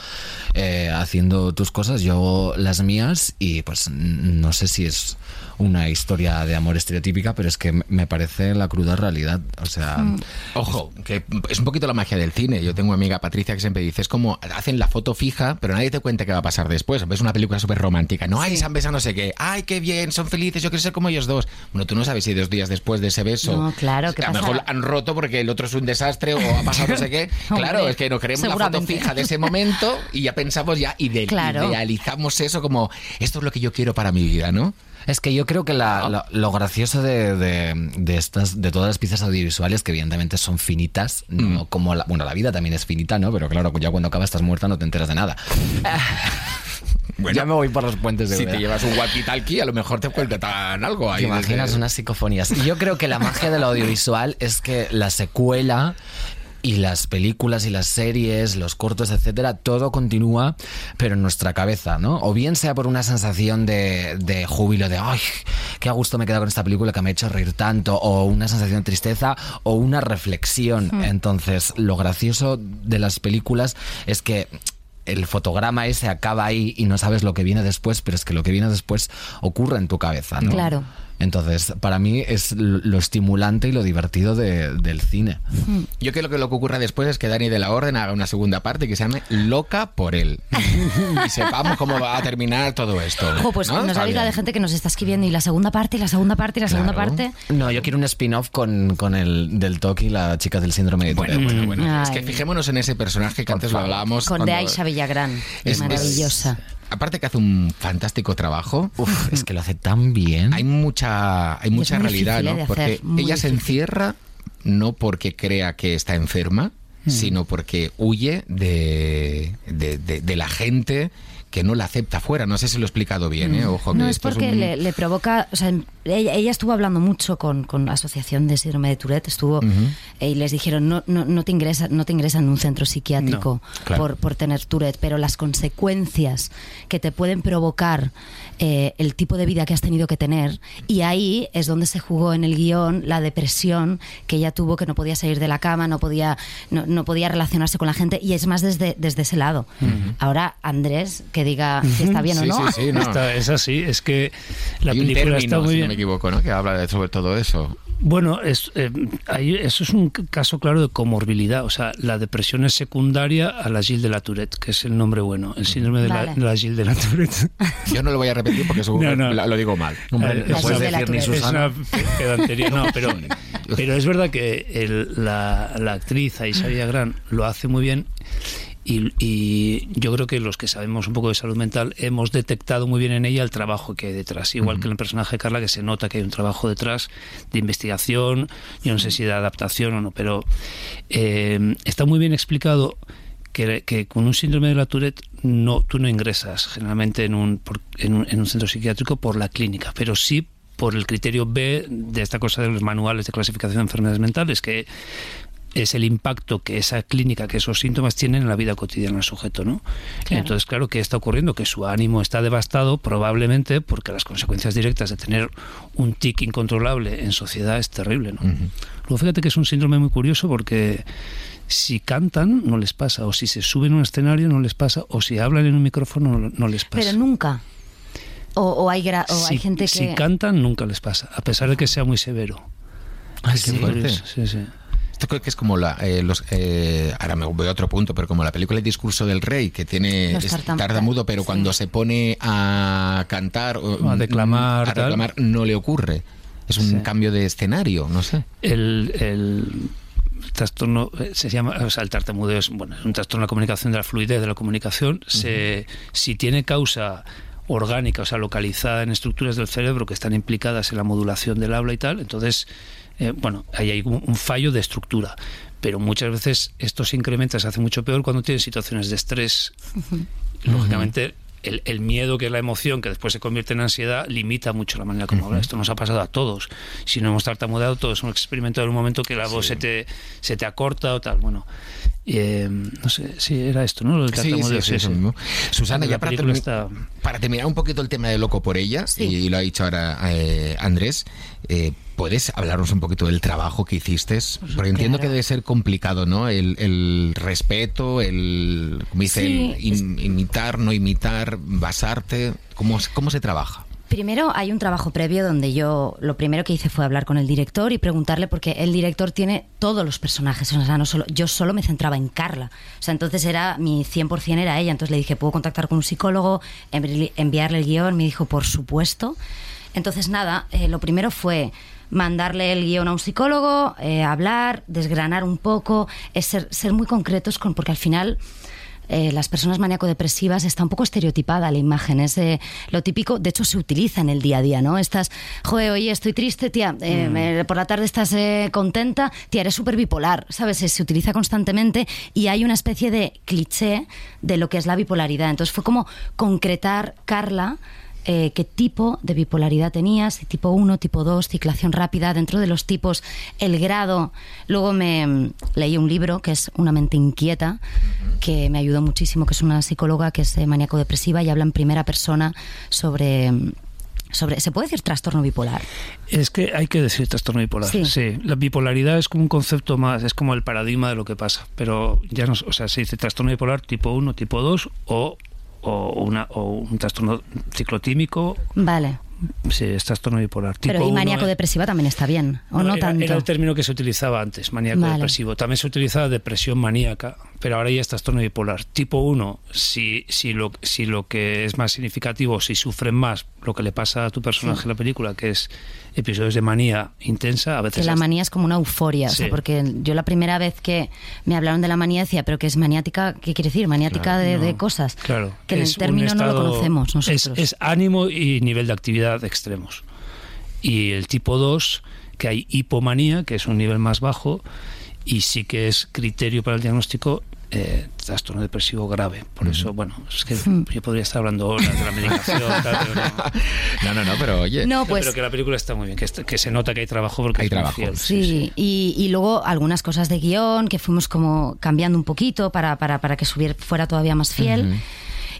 eh, haciendo tus cosas, yo las mías y pues no sé si es una historia de amor estereotípica, pero es que me- parece la cruda realidad. O sea, Ojo, que es un poquito la magia del cine. Yo tengo una amiga Patricia que siempre dice, es como hacen la foto fija, pero nadie te cuenta qué va a pasar después. Ves una película súper romántica. No, ay, se han besado no sé qué. Ay, qué bien, son felices, yo quiero ser como ellos dos. Bueno, tú no sabes si dos días después de ese beso... No, claro, ¿qué A lo mejor han roto porque el otro es un desastre o ha pasado no sé qué. Claro, Hombre, es que nos queremos la foto fija de ese momento y ya pensamos ya, ide- Claro. idealizamos eso como, esto es lo que yo quiero para mi vida, ¿no? Es que yo creo que la- la- lo gracioso de, de- de estas, de todas las piezas audiovisuales, que evidentemente son finitas, no como la, bueno, la vida también es finita, ¿no? Pero claro, ya cuando acabas estás muerta no te enteras de nada. Bueno, ya me voy por los puentes de si te llevas un walkie-talkie, a lo mejor te cuentan algo ahí. ¿Te imaginas desde- unas psicofonías? Y yo creo que la magia del audiovisual es que la secuela y las películas y las series, los cortos, etcétera, todo continúa, pero en nuestra cabeza, ¿no? O bien sea por una sensación de, de júbilo, de ¡ay! ¡Qué a gusto me he quedado con esta película que me ha hecho reír tanto! O una sensación de tristeza, o una reflexión. Entonces, lo gracioso de las películas es que el fotograma ese acaba ahí y no sabes lo que viene después, pero es que lo que viene después ocurre en tu cabeza, ¿no? Claro. Entonces, para mí es lo estimulante y lo divertido de- del cine. Yo creo que lo que ocurra después es que Dani de la Orden haga una segunda parte que se llame Loca por él. y sepamos cómo va a terminar todo esto. Ojo, pues ¿no? nos avisa bien. de gente que nos está escribiendo y la segunda parte, y la segunda parte, y la segunda Claro. parte. No, yo quiero un spin-off con, con el del Toki y la chica del síndrome de Bueno, bueno, bueno. Es que fijémonos en ese personaje que antes lo hablábamos. Con de cuando- Aisha Villagrán. es- es- Maravillosa. Aparte que hace un fantástico trabajo. Uf, es que lo hace tan bien. Hay mucha, hay mucha realidad, ¿no? Porque ella se encierra no porque crea que está enferma, Mm. sino porque huye de, de, de- de la gente que no la acepta fuera. No sé si lo he explicado bien, ¿eh? Ojo, que Mm. No, es esto porque un- le, le provoca. O sea, ella, ella estuvo hablando mucho con, con la Asociación de Síndrome de Tourette, estuvo. eh, y les dijeron: no, no, no, te ingresa, no te ingresan en un centro psiquiátrico No, claro. por, por tener Tourette, pero las consecuencias que te pueden provocar eh, el tipo de vida que has tenido que tener. Y ahí es donde se jugó en el guion la depresión que ella tuvo, que no podía salir de la cama, no podía, no, no podía relacionarse con la gente. Y es más desde, desde ese lado. Ahora, Andrés, que diga si está bien o no. sí, sí, no. Está- es así, es que la Hay un película término, está muy si bien. no me equivoco, ¿no? Que habla de- sobre todo eso. Bueno, es, eh, ahí- eso es un caso claro de comorbilidad. O sea, la depresión es secundaria a la Gilles de la Tourette, que es el nombre bueno, el síndrome de, la, Vale. de la Gilles de la Tourette. Yo no lo voy a repetir porque seguro No, no. que la- lo digo mal. Hombre, Eh, no La puedes de la decir ni Tourette. es Susana. una pe- pedantería, no, pero, pero es verdad que el- la, la actriz Aisha Villagrán lo hace muy bien y, y, yo creo que los que sabemos un poco de salud mental hemos detectado muy bien en ella el trabajo que hay detrás. Igual que en el personaje de Carla, que se nota que hay un trabajo detrás de investigación, yo no sé si de adaptación o no, pero eh, está muy bien explicado que, que, con un síndrome de la Tourette no, tú no ingresas generalmente en un, por, en un, en un centro psiquiátrico por la clínica, pero sí por el criterio B de esta cosa de los manuales de clasificación de enfermedades mentales, que es el impacto que esa clínica, que esos síntomas tienen en la vida cotidiana del sujeto, ¿no? Claro. Entonces, claro, ¿qué está ocurriendo? Que su ánimo está devastado probablemente porque las consecuencias directas de tener un tic incontrolable en sociedad es terrible, ¿no? Uh -huh. Luego fíjate que es un síndrome muy curioso porque si cantan no les pasa, o si se suben a un escenario no les pasa, o si hablan en un micrófono no, no les pasa. Pero nunca. O, o hay, o si, hay gente que... Si cantan nunca les pasa, a pesar de que sea muy severo. Ay, qué sí, fuerte. Sí, sí. Esto creo que es como la. Eh, los, eh, ahora me voy a otro punto, pero como la película El discurso del rey, que tiene. Es tartam- tartamudo, pero sí. cuando se pone a cantar. o A declamar, A reclamar, no le ocurre. Es un Sí. cambio de escenario, no sé. El, el trastorno eh, se llama o sea, el tartamudeo es bueno es un trastorno de la comunicación de la fluidez de la comunicación se, si tiene causa orgánica o sea localizada en estructuras del cerebro que están implicadas en la modulación del habla y tal entonces eh, bueno ahí hay un, un fallo de estructura pero muchas veces esto se incrementa se hace mucho peor cuando tienes situaciones de estrés lógicamente el, el, miedo, que es la emoción, que después se convierte en ansiedad, limita mucho la manera como uh -huh. habla. Esto nos ha pasado a todos. Si no hemos tartamudeado, todos hemos experimentado en un momento que la voz sí. se, te, se te acorta o tal. Bueno, eh, no sé, sí, era esto, ¿no? Lo del tartamudeo. Sí, sí, sí, mismo. Susana, ya para, termi está... para, terminar un poquito el tema de Loco por ella, y lo ha dicho ahora eh, Andrés, eh, ¿Puedes hablarnos un poquito del trabajo que hiciste? Porque claro. entiendo que debe ser complicado, ¿no? El, el respeto, el, como dice, sí, el im, imitar, no imitar, basarte. ¿Cómo, ¿Cómo se trabaja? Primero hay un trabajo previo donde yo lo primero que hice fue hablar con el director y preguntarle porque el director tiene todos los personajes, o sea, no solo yo solo me centraba en Carla. O sea, entonces era mi 100% era ella, entonces le dije, "¿Puedo contactar con un psicólogo, enviarle el guion?" Me dijo, "Por supuesto." Entonces nada, eh, lo primero fue mandarle el guion a un psicólogo, eh, hablar, desgranar un poco, es ser, ser muy concretos con, porque al final eh, las personas maníaco-depresivas está un poco estereotipada la imagen, es eh, lo típico, de hecho se utiliza en el día a día, ¿no? Estás, joder, oye, estoy triste, tía, mm. por la tarde estás contenta, tía, eres súper bipolar, ¿sabes? Se utiliza constantemente y hay una especie de cliché de lo que es la bipolaridad. Entonces fue como concretar, Carla, eh, qué tipo de bipolaridad tenías, tipo 1, tipo 2, ciclación rápida, dentro de los tipos, el grado. Luego me mm, leí un libro que es Una mente inquieta, que me ayudó muchísimo, que es una psicóloga que es eh, maníaco-depresiva y habla en primera persona sobre... mm, Sobre, ¿Se puede decir trastorno bipolar? Es que hay que decir trastorno bipolar. Sí. sí. La bipolaridad es como un concepto más, es como el paradigma de lo que pasa. Pero ya no, o sea, se dice trastorno bipolar tipo 1, tipo 2 o o, una, o un trastorno ciclotímico. Vale. Sí, es trastorno bipolar. Tipo Pero y uno, maníaco-depresiva también está bien, ¿o no, no era, tanto? Era el término que se utilizaba antes, maníaco-depresivo. Vale. También se utilizaba depresión maníaca, pero ahora ya es trastorno bipolar. Tipo 1, si, si, lo, si lo que es más significativo, si sufren más lo que le pasa a tu personaje sí. en la película, que es episodios de manía intensa, a veces... Que la manía es como una euforia, sí. o sea, porque yo la primera vez que me hablaron de la manía decía, pero que es maniática, ¿qué quiere decir? Maniática claro, de, no, de, cosas. Claro. Que en el término estado, no lo conocemos nosotros. Es, es ánimo y nivel de actividad extremos y el tipo 2, que hay hipomanía, que es un nivel más bajo, y sí que es criterio para el diagnóstico eh, trastorno depresivo grave. Por uh -huh. eso, bueno, es que Hmm. yo podría estar hablando horas de la medicación, tal, pero no. no. no, no, pero oye. No, pues, pero que la película está muy bien, que, que se nota que hay trabajo porque hay es trabajo. Fiel, sí, sí, sí. Y, y, luego algunas cosas de guion que fuimos como cambiando un poquito para, para, para que subiera, fuera todavía más fiel. Uh -huh.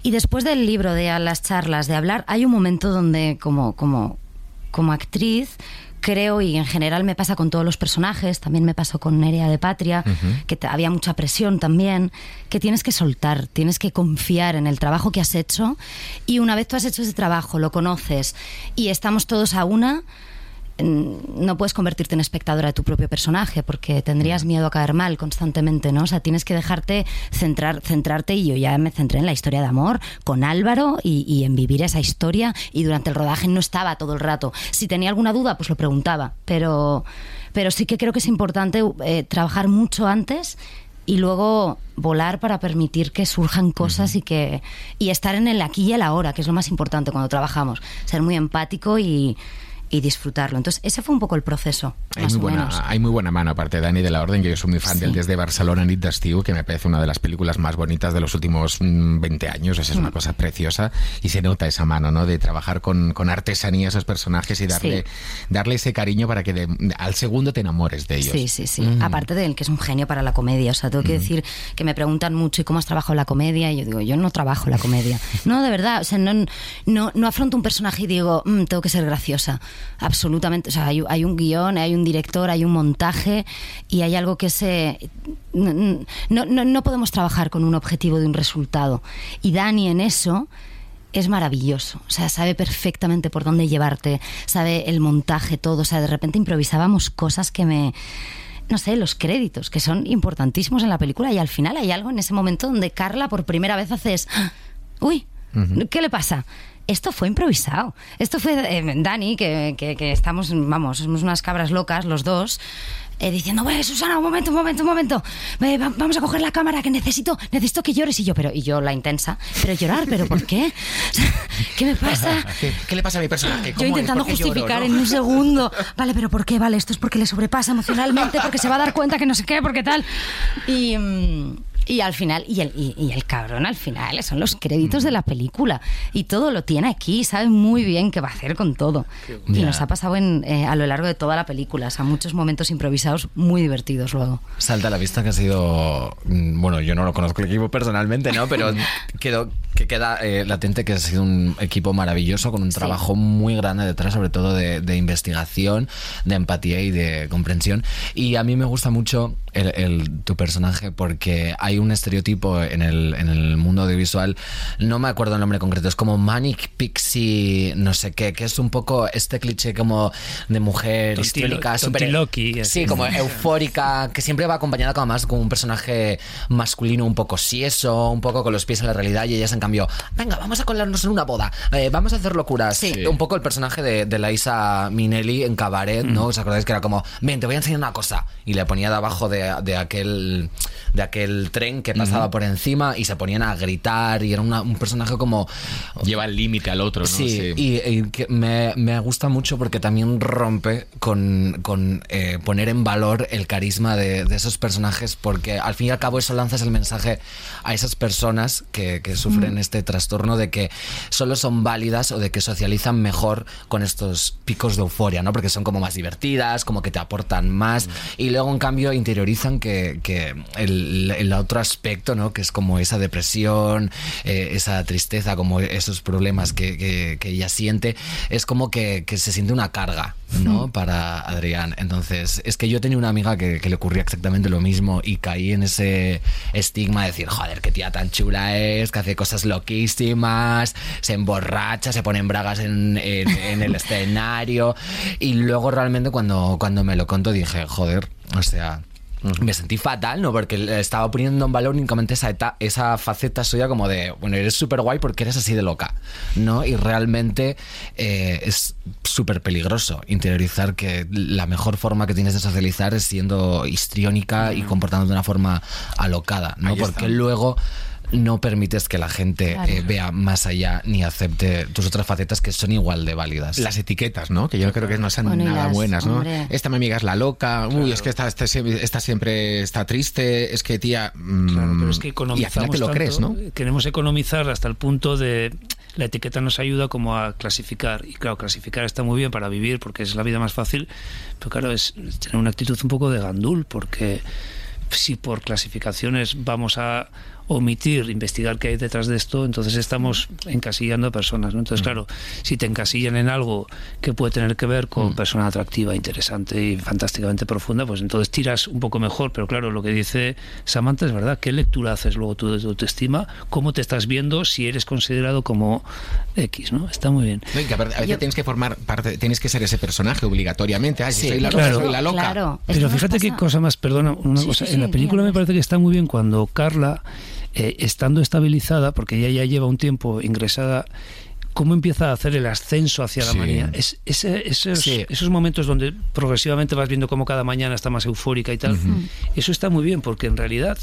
Y después del libro, de las charlas, de hablar, hay un momento donde como, como, como actriz creo, y en general me pasa con todos los personajes, también me pasó con Nerea de Patria, uh -huh. que había mucha presión también, que tienes que soltar, tienes que confiar en el trabajo que has hecho y una vez tú has hecho ese trabajo, lo conoces y estamos todos a una, no puedes convertirte en espectadora de tu propio personaje porque tendrías miedo a caer mal constantemente, ¿no? O sea, tienes que dejarte centrar, centrarte y yo ya me centré en la historia de amor con Álvaro y, y, en vivir esa historia y durante el rodaje no estaba todo el rato. Si tenía alguna duda, pues lo preguntaba, pero, pero sí que creo que es importante eh, trabajar mucho antes y luego volar para permitir que surjan cosas y que y estar en el aquí y el ahora, que es lo más importante cuando trabajamos, ser muy empático y, y disfrutarlo. Entonces, ese fue un poco el proceso, Hay más muy, o buena, menos. hay muy buena mano, aparte de Dani de la Orden, que yo soy muy fan del Sí. Desde Barcelona Nit d'Estiu, que me parece una de las películas más bonitas de los últimos mm, 20 años. Esa es Mm. una cosa preciosa y se nota esa mano, ¿no? De trabajar con, con artesanía a esos personajes y darle, darle ese cariño para que de- al segundo te enamores de ellos. Sí, sí, sí. Aparte de él, que es un genio para la comedia. O sea, tengo que decir que me preguntan mucho, ¿y cómo has trabajado la comedia? Y yo digo, yo no trabajo la comedia. No, de verdad. O sea, no, no, no afronto un personaje y digo, "Mm, tengo que ser graciosa. Absolutamente. O sea, hay, un guion, hay un director, hay un montaje y hay algo que se... No, no, no, podemos trabajar con un objetivo de un resultado. Y Dani en eso es maravilloso. O sea, sabe perfectamente por dónde llevarte, sabe el montaje, todo. O sea, de repente improvisábamos cosas que me. No sé, los créditos, que son importantísimos en la película, y al final hay algo en ese momento donde Carla por primera vez haces. "Ah, Uy, ¿qué le pasa? Esto fue improvisado. Esto fue eh, Dani, que, que- que estamos, vamos, somos unas cabras locas los dos. eh, diciendo, bueno, Susana, un momento, un momento, un momento. Eh, va- vamos a coger la cámara que necesito, necesito que llores. Y yo, pero, y yo la intensa, pero llorar, ¿pero por qué? ¿Qué me pasa? ¿Qué, qué le pasa a mi personaje? Yo intentando ¿Por qué lloro, justificar no? en un segundo. Vale, pero ¿por qué? Vale, esto es porque le sobrepasa emocionalmente, porque se va a dar cuenta que no sé qué, porque tal. Y, mm, y al final, y el, y, y el cabrón al final son los créditos de la película. Y todo lo tiene aquí, sabe muy bien qué va a hacer con todo. Y Ya. nos ha pasado en, eh, a lo largo de toda la película, o sea, muchos momentos improvisados muy divertidos luego. Salta a la vista que ha sido. mm, Bueno, yo no lo conozco el equipo personalmente, ¿no? Pero quedó, que queda eh, latente que ha sido un equipo maravilloso con un trabajo muy grande detrás, sobre todo de, de investigación, de empatía y de comprensión. Y a mí me gusta mucho el, el- tu personaje porque hay un estereotipo en el, en el mundo audiovisual, no me acuerdo el nombre concreto, es como Manic Pixie, no sé qué, que es un poco este cliché como de mujer Tontilo- súper. tontiloqui, Sí, como eufórica, que siempre va acompañada como más con un personaje masculino un poco sieso, un poco con los pies en la realidad y ellas en cambio, venga, vamos a colarnos en una boda, eh, vamos a hacer locuras. Sí. Un poco el personaje de, de la Isa Minelli en Cabaret, ¿no? ¿Os acordáis que era como, ven, te voy a enseñar una cosa? Y le ponía de abajo de, de aquel de aquel tren que pasaba por encima y se ponían a gritar y era una- un personaje como Lleva el límite al otro, ¿no? Sí, y, y que me, me gusta mucho porque también rompe con, con, eh, poner en valor el carisma de, de esos personajes porque al fin y al cabo eso lanzas el mensaje a esas personas que, que sufren este trastorno de que solo son válidas o de que socializan mejor con estos picos de euforia, ¿no? Porque son como más divertidas, como que te aportan más y luego en cambio interiorizan que, que el, el otro aspecto, ¿no? Que es como esa depresión, eh, esa tristeza, como esos problemas que, que- que ella siente, es como que, que se siente una carga, ¿no? Para Adrián. Entonces, es que yo tenía una amiga que, que le ocurría exactamente lo mismo y caí en ese estigma de decir, joder, qué tía tan chula es, que hace cosas loquísimas, se emborracha, se pone en bragas en, en- en el escenario. Y luego realmente cuando, cuando me lo contó dije, joder, o sea... Me sentí fatal, ¿no? Porque estaba poniendo en valor únicamente esa, eta- esa faceta suya como de, bueno, eres súper guay porque eres así de loca, ¿no? Y realmente eh, es súper peligroso interiorizar que la mejor forma que tienes de socializar es siendo histriónica y comportándote de una forma alocada, ¿no? Ahí está. Porque luego no permites que la gente Claro. eh, vea más allá ni acepte tus otras facetas que son igual de válidas. Las etiquetas, ¿no? Que yo creo que no son Bueno, nada las- buenas, ¿no? hombre. Esta mi amiga es la loca, uy, es que esta, esta, siempre- esta siempre está triste, es que tía... mm, Claro, pero es que y al final te lo tanto, crees, ¿no? Queremos economizar hasta el punto de la etiqueta nos ayuda como a clasificar y claro, clasificar está muy bien para vivir porque es la vida más fácil, pero claro, es tener una actitud un poco de gandul porque si por clasificaciones vamos a omitir investigar qué hay detrás de esto, entonces estamos encasillando a personas. ¿no? Entonces, claro, si te encasillan en algo que puede tener que ver con persona atractiva, interesante y fantásticamente profunda, pues entonces tiras un poco mejor. Pero claro, lo que dice Samantha es verdad. ¿Qué lectura haces luego tú de tu autoestima? ¿Cómo te estás viendo si eres considerado como X? ¿no? Está muy bien. No, y que a ver, a veces Yo- tienes que formar parte, tienes que ser ese personaje obligatoriamente. Sí, soy la loca, claro. soy la loca. Claro. Es Pero fíjate qué cosa más, perdona, una Sí, cosa. sí, en la película me parece que está muy bien cuando Carla, eh, estando estabilizada, porque ella ya lleva un tiempo ingresada cómo empieza a hacer el ascenso hacia la Sí. manía. Es, ese- esos, Sí. esos momentos donde progresivamente vas viendo cómo cada mañana está más eufórica y tal, eso está muy bien porque en realidad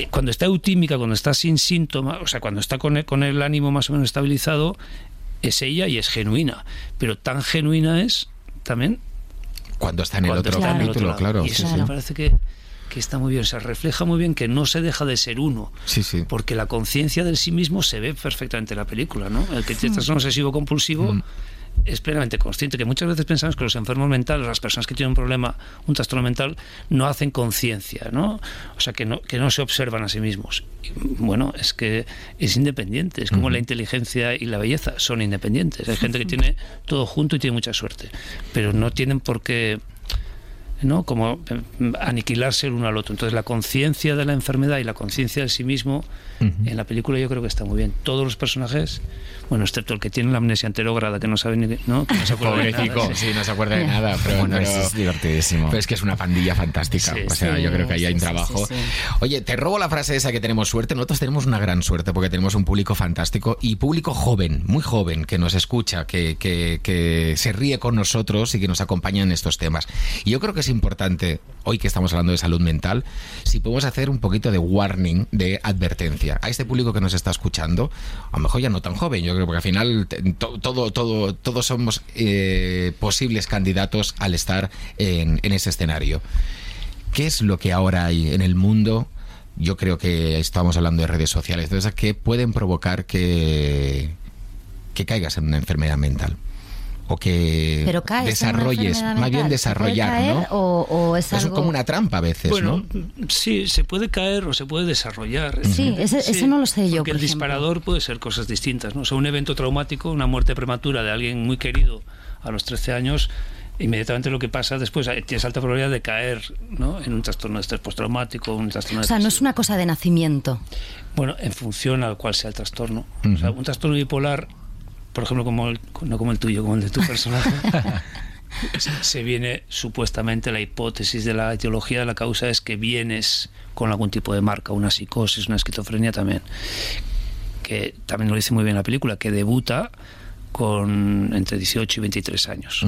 eh, cuando está eutímica, cuando está sin síntomas, o sea, cuando está con el, con el ánimo más o menos estabilizado, es ella y es genuina. Pero tan genuina es también Cuando está en el otro capítulo, claro. Y eso me parece que, que está muy bien. Se refleja muy bien que no se deja de ser uno. Sí, sí. Porque la conciencia del sí mismo se ve perfectamente en la película, ¿no? El que tiene trastorno obsesivo compulsivo Mm. es plenamente consciente, que muchas veces pensamos que los enfermos mentales, las personas que tienen un problema, un trastorno mental, no hacen conciencia, ¿no? O sea, que no, que no se observan a sí mismos. Y, bueno, es que es independiente, es como la inteligencia y la belleza, son independientes. Hay gente que tiene todo junto y tiene mucha suerte, pero no tienen por qué ¿no? como eh, aniquilarse el uno al otro. Entonces la conciencia de la enfermedad y la conciencia de sí mismo en la película yo creo que está muy bien. Todos los personajes, bueno, excepto el que tiene la amnesia anterograda, que no sabe ni ¿no? que no se acuerda de nada, sí. sí, no se acuerda de nada, pero, Bueno, pero- es divertidísimo. pero es que es una pandilla fantástica. Sí, o sea, sí, yo creo que ahí hay un trabajo. sí, sí. Oye, te robo la frase esa que tenemos suerte. Nosotros tenemos una gran suerte porque tenemos un público fantástico y público joven, muy joven, que nos escucha, que, que- que se ríe con nosotros y que nos acompaña en estos temas. Y yo creo que es importante, hoy que estamos hablando de salud mental, si podemos hacer un poquito de warning, de advertencia a este público que nos está escuchando, a lo mejor ya no tan joven, yo creo, porque al final todo, todo, todos somos eh, posibles candidatos al estar en, ese escenario. ¿Qué es lo que ahora hay en el mundo? Yo creo que estamos hablando de redes sociales, entonces, que pueden provocar que, que caigas en una enfermedad mental. O que Pero desarrolles, más bien mental. ¿Se puede desarrollar, caer ¿no? o- o es algo- como una trampa a veces, Bueno, ¿no? sí, se puede caer o se puede desarrollar. Sí, ese- eso no lo sé yo, Porque por el ejemplo. disparador puede ser cosas distintas. ¿no? O sea, un evento traumático, una muerte prematura de alguien muy querido a los 13 años, inmediatamente lo que pasa después, eh, tienes alta probabilidad de caer ¿no? en un trastorno de estrés postraumático, un trastorno O sea, no es una cosa de nacimiento. Bueno, en función al cual sea el trastorno. O sea, un trastorno bipolar, por ejemplo, como el, no como el tuyo, como el de tu personaje, se- se viene supuestamente la hipótesis de la etiología de la causa es que vienes con algún tipo de marca, una psicosis, una esquizofrenia también, que también lo dice muy bien la película, que debuta con entre 18 y 23 años.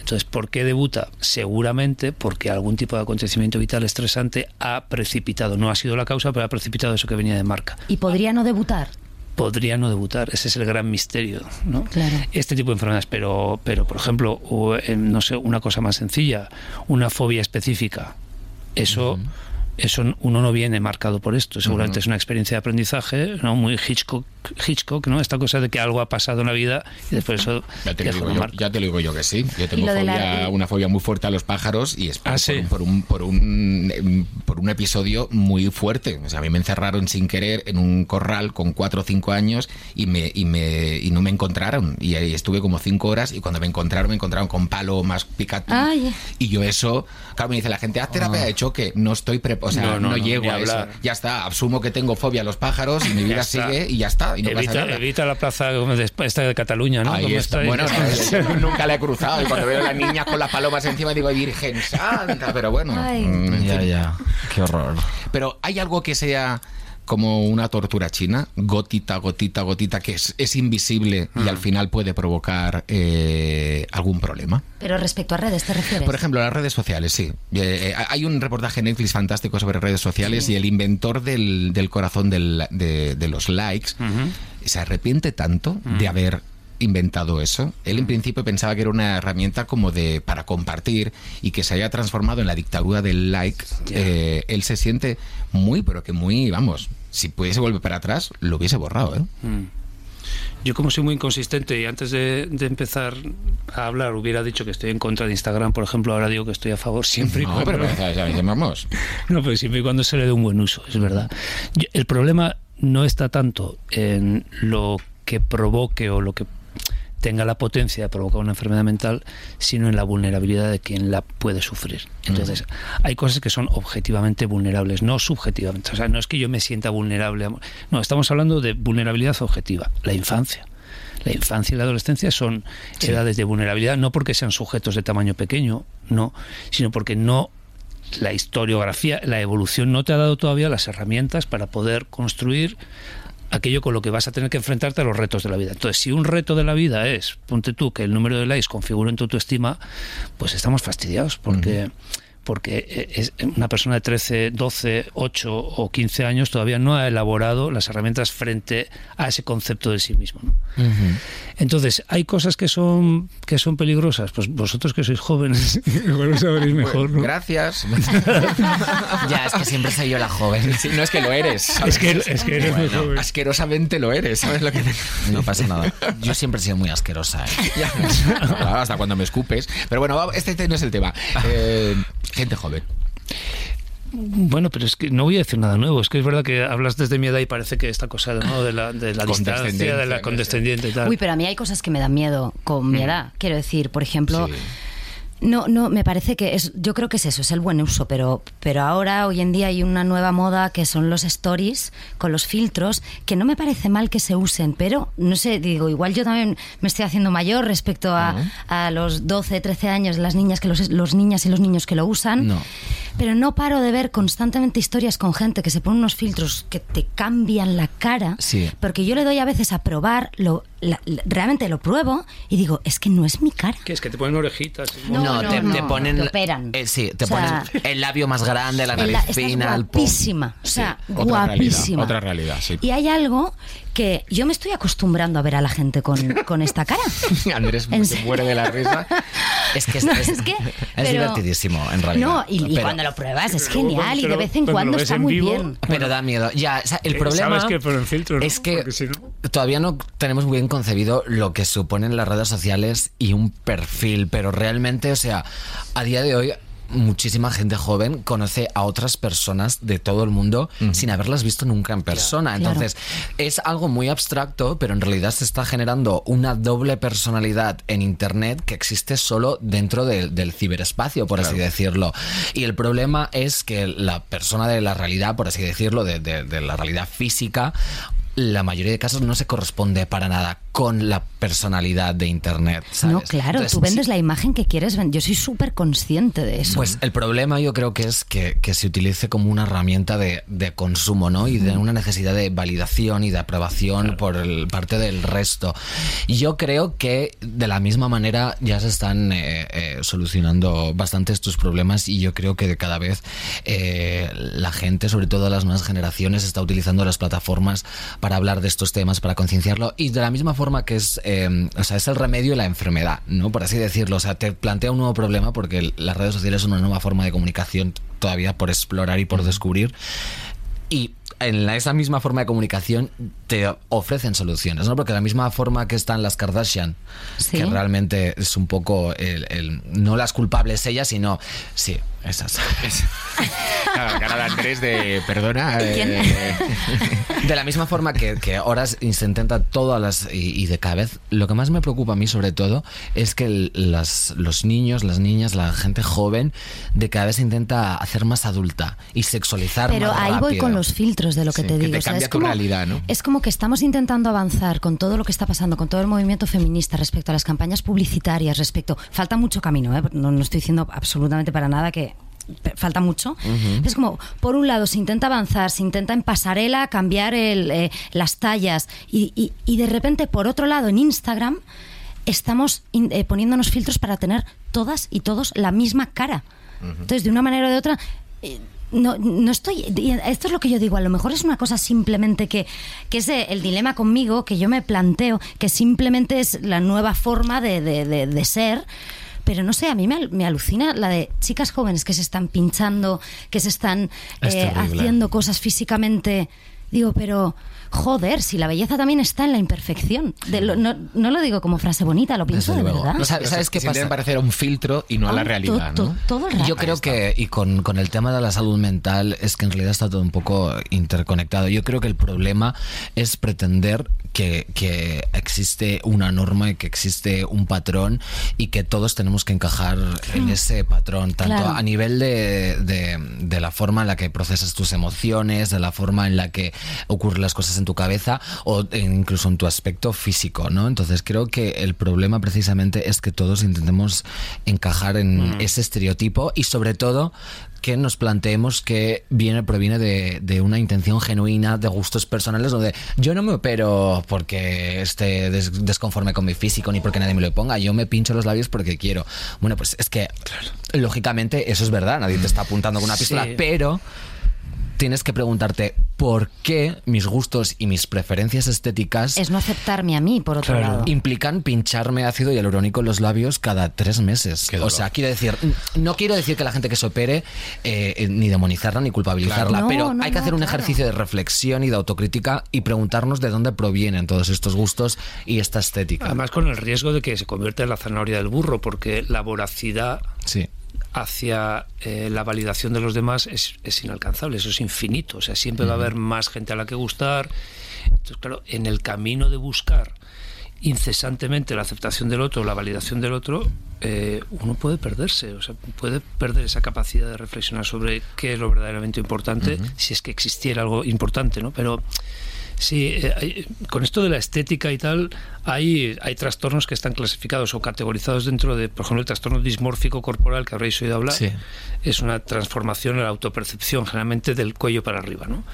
Entonces, ¿por qué debuta? Seguramente porque algún tipo de acontecimiento vital estresante ha precipitado, no ha sido la causa, pero ha precipitado eso que venía de marca. ¿Y podría no debutar? Podría no debutar, ese es el gran misterio, ¿no? Claro. Este tipo de enfermedades, pero, pero por ejemplo, o, eh, no sé, una cosa más sencilla, una fobia específica, eso, eso uno no viene marcado por esto, seguramente es una experiencia de aprendizaje, ¿no? Muy Hitchcock, Hitchcock, ¿no? Esta cosa de que algo ha pasado en la vida y después eso Ya te, lo digo yo, ya te lo digo yo que sí. Yo tengo de la- fobia- una fobia muy fuerte a los pájaros y es por, Ah, sí. por un, por, un, por un episodio muy fuerte. O sea, a mí me encerraron sin querer en un corral con cuatro o cinco años y, me, y, me, y no me encontraron. Y ahí estuve como cinco horas y cuando me encontraron, me encontraron con palo más picante. Ay. Y yo eso, claro, me dice la gente, haz terapia de choque. No estoy preparado, o sea, No, no, no, no, llego a eso. hablar. Ya está, asumo que tengo fobia a los pájaros y mi vida sigue y ya está. Y no pasa evita, nada. evita la plaza de, esta de Cataluña, ¿no? Ahí está. Bueno, no, nunca la he cruzado y cuando veo a las niñas con las palomas encima digo, Virgen Santa, pero bueno. Ay. mm, Ya, ya. Qué horror. Pero hay algo que sea como una tortura china, gotita, gotita, gotita, que es, es invisible y al final puede provocar eh, algún problema. Pero respecto a redes, ¿te refieres? Por ejemplo, las redes sociales, sí. Eh, eh, hay un reportaje en Netflix fantástico sobre redes sociales y el inventor del, del corazón del- de, de los likes se arrepiente tanto de haber inventado eso. Él en principio pensaba que era una herramienta como de para compartir y que se haya transformado en la dictadura del like. Eh, él se siente muy, pero que muy, vamos, si pudiese volver para atrás, lo hubiese borrado, ¿eh? Mm. Yo como soy muy inconsistente y antes de, de empezar a hablar hubiera dicho que estoy en contra de Instagram, por ejemplo, ahora digo que estoy a favor siempre y No, cuando... pero ya, ya, ya, vamos. No, pero siempre y cuando se le dé un buen uso, es verdad. Yo- el problema no está tanto en lo que provoque o lo que tenga la potencia de provocar una enfermedad mental, sino en la vulnerabilidad de quien la puede sufrir. Entonces, hay cosas que son objetivamente vulnerables, no subjetivamente. O sea, no es que yo me sienta vulnerable. a- No, estamos hablando de vulnerabilidad objetiva, la infancia. La infancia y la adolescencia son edades de vulnerabilidad, no porque sean sujetos de tamaño pequeño, no, sino porque no la historiografía, la evolución no te ha dado todavía las herramientas para poder construir aquello con lo que vas a tener que enfrentarte a los retos de la vida. Entonces, si un reto de la vida es, ponte tú, que el número de likes configure en tu autoestima, pues estamos fastidiados, porque porque eh, es una persona de 13, 12, 8 o 15 años todavía no ha elaborado las herramientas frente a ese concepto de sí mismo. Entonces, hay cosas que son que son peligrosas. Pues vosotros que sois jóvenes, igual lo sabréis mejor. ¿no? Gracias. ya, es que siempre soy yo la joven. no es que lo eres. Es que, es que eres muy joven. Asquerosamente lo eres, ¿sabes lo que No pasa nada. Yo siempre he sido muy asquerosa. ¿eh? hasta cuando me escupes. Pero bueno, este no es el tema. Eh, gente joven. Bueno, pero es que no voy a decir nada nuevo. Es que es verdad que hablas desde mi edad y parece que esta cosa ¿no? de la, de la distancia, de la condescendiente y tal. Uy, pero a mí hay cosas que me dan miedo con mi edad. Quiero decir, por ejemplo, sí. No, no, me parece que es, yo creo que es eso, es el buen uso, pero, pero ahora, hoy en día, hay una nueva moda que son los stories con los filtros, que no me parece mal que se usen, pero no sé, digo, igual yo también me estoy haciendo mayor respecto a, a los 12, 13 años, las niñas que los, los niñas y los niños que lo usan. No. Pero no paro de ver constantemente historias con gente que se pone unos filtros que te cambian la cara, Sí. porque yo le doy a veces a probar, lo, la- la- realmente lo pruebo y digo, es que no es mi cara. ¿Qué es? Que te ponen orejitas. y- No, No, no, te, no, te ponen. te operan. eh, sí, te O sea, ponen el labio más grande, la nariz la- estás fina, el guapísima, o sea, Sí, otra realidad, guapísima. otra realidad, sí. Y hay algo que yo me estoy acostumbrando a ver a la gente con, con esta cara. Andrés ¿En se serio? muere de la risa. Es que es, No, es- es que, es pero- divertidísimo, en realidad. No, y, y Pero- cuando lo pruebas es genial y de vez en cuando está en muy vivo, bien. Pero da miedo. Ya, o sea, el Eh, problema Sabes que por el filtro, ¿no? es que Porque si no- todavía no tenemos muy bien concebido lo que suponen las redes sociales y un perfil, pero realmente, o sea, a día de hoy muchísima gente joven conoce a otras personas de todo el mundo sin haberlas visto nunca en persona. Claro. Entonces, es algo muy abstracto, pero en realidad se está generando una doble personalidad en Internet que existe solo dentro del- del ciberespacio, por así decirlo. Y el problema es que la persona de la realidad, por así decirlo, de, de- de la realidad física, la mayoría de casos no se corresponde para nada con la personalidad de Internet. ¿sabes? No, claro, Entonces, tú vendes sí, la imagen que quieres vender. Yo soy súper consciente de eso. pues el problema yo creo que es que, que se utilice como una herramienta de, de consumo, ¿no? Y de una necesidad de validación y de aprobación por el- parte del resto. Y yo creo que de la misma manera ya se están eh, eh, solucionando bastante estos problemas y yo creo que cada vez eh, la gente, sobre todo las nuevas generaciones, está utilizando las plataformas para hablar de estos temas, para concienciarlo y de la misma forma que es, eh, o sea, es el remedio y la enfermedad, ¿no? Por así decirlo. O sea, te plantea un nuevo problema porque las redes sociales son una nueva forma de comunicación todavía por explorar y por descubrir. Y en la- esa misma forma de comunicación te ofrecen soluciones, ¿no? Porque de la misma forma que están las Kardashian, Sí. que realmente es un poco el, el- no las culpables ellas, sino sí, esas. La cara de Andrés de perdona. ¿Quién? eh, De la misma forma que, que ahora se intenta todas las y, y de cada vez, lo que más me preocupa a mí sobre todo es que el- las, los niños, las niñas, la gente joven de cada vez se intenta hacer más adulta y sexualizar Pero más ahí voy con los filtros de lo que Sí, te que te digo. O sea, es tu como, realidad, ¿no? Es como que estamos intentando avanzar con todo lo que está pasando, con todo el movimiento feminista respecto a las campañas publicitarias, respecto. Falta mucho camino, ¿eh? no, no estoy diciendo absolutamente para nada que falta mucho. Es como, por un lado, se intenta avanzar, se intenta en pasarela cambiar el, eh, las tallas y, y- y de repente, por otro lado, en Instagram estamos in- eh, poniéndonos filtros para tener todas y todos la misma cara. Entonces, de una manera o de otra, eh, no, no estoy. Esto es lo que yo digo. A lo mejor es una cosa simplemente que, que es eh, el dilema conmigo, que yo me planteo, que simplemente es la nueva forma de, de- de- de ser. Pero no sé, a mí me, al- me alucina la de chicas jóvenes que se están pinchando, que se están Es eh, haciendo cosas físicamente. Digo, pero joder, si la belleza también está en la imperfección. De lo- no, no lo digo como frase bonita, lo pienso Desde de luego. verdad. No, ¿Sabes, sabes qué pasa? parecer a un filtro y no a la realidad, to- ¿no? to- todo el rato. Yo creo que, y con, con el tema de la salud mental, es que en realidad está todo un poco interconectado. Yo creo que el problema es pretender que, que existe una norma y que existe un patrón y que todos tenemos que encajar en ese patrón, tanto Claro. a nivel de, de- de la forma en la que procesas tus emociones, de la forma en la que ocurren las cosas en tu cabeza o en- incluso en tu aspecto físico, ¿no? Entonces creo que el problema precisamente es que todos intentemos encajar en ese estereotipo y sobre todo que nos planteemos que viene proviene de, de una intención genuina de gustos personales donde yo no me opero porque esté des- desconforme con mi físico ni porque nadie me lo ponga. Yo me pincho los labios porque quiero bueno pues es que lógicamente eso es verdad nadie te está apuntando con una pistola Sí. pero tienes que preguntarte por qué mis gustos y mis preferencias estéticas Es no aceptarme a mí, por otro Claro. lado. implican pincharme ácido hialurónico en los labios cada tres meses. O sea, quiero decir, no quiero decir que la gente que se opere eh, eh, ni demonizarla ni culpabilizarla, Claro. No, pero no, hay que no, hacer un claro. ejercicio de reflexión y de autocrítica y preguntarnos de dónde provienen todos estos gustos y esta estética. Además con el riesgo de que se convierta en la zanahoria del burro, porque la voracidad sí. Hacia eh, la validación de los demás es, es inalcanzable, eso es infinito. O sea, siempre va a haber más gente a la que gustar. Entonces, claro, en el camino de buscar incesantemente la aceptación del otro, la validación del otro, eh, uno puede perderse, o sea, puede perder esa capacidad de reflexionar sobre qué es lo verdaderamente importante, si es que existiera algo importante, ¿no? Pero Sí, eh, con esto de la estética y tal, hay, hay trastornos que están clasificados o categorizados dentro de, por ejemplo, el trastorno dismórfico corporal que habréis oído hablar. Sí. Es una transformación en la autopercepción, generalmente del cuello para arriba, ¿no?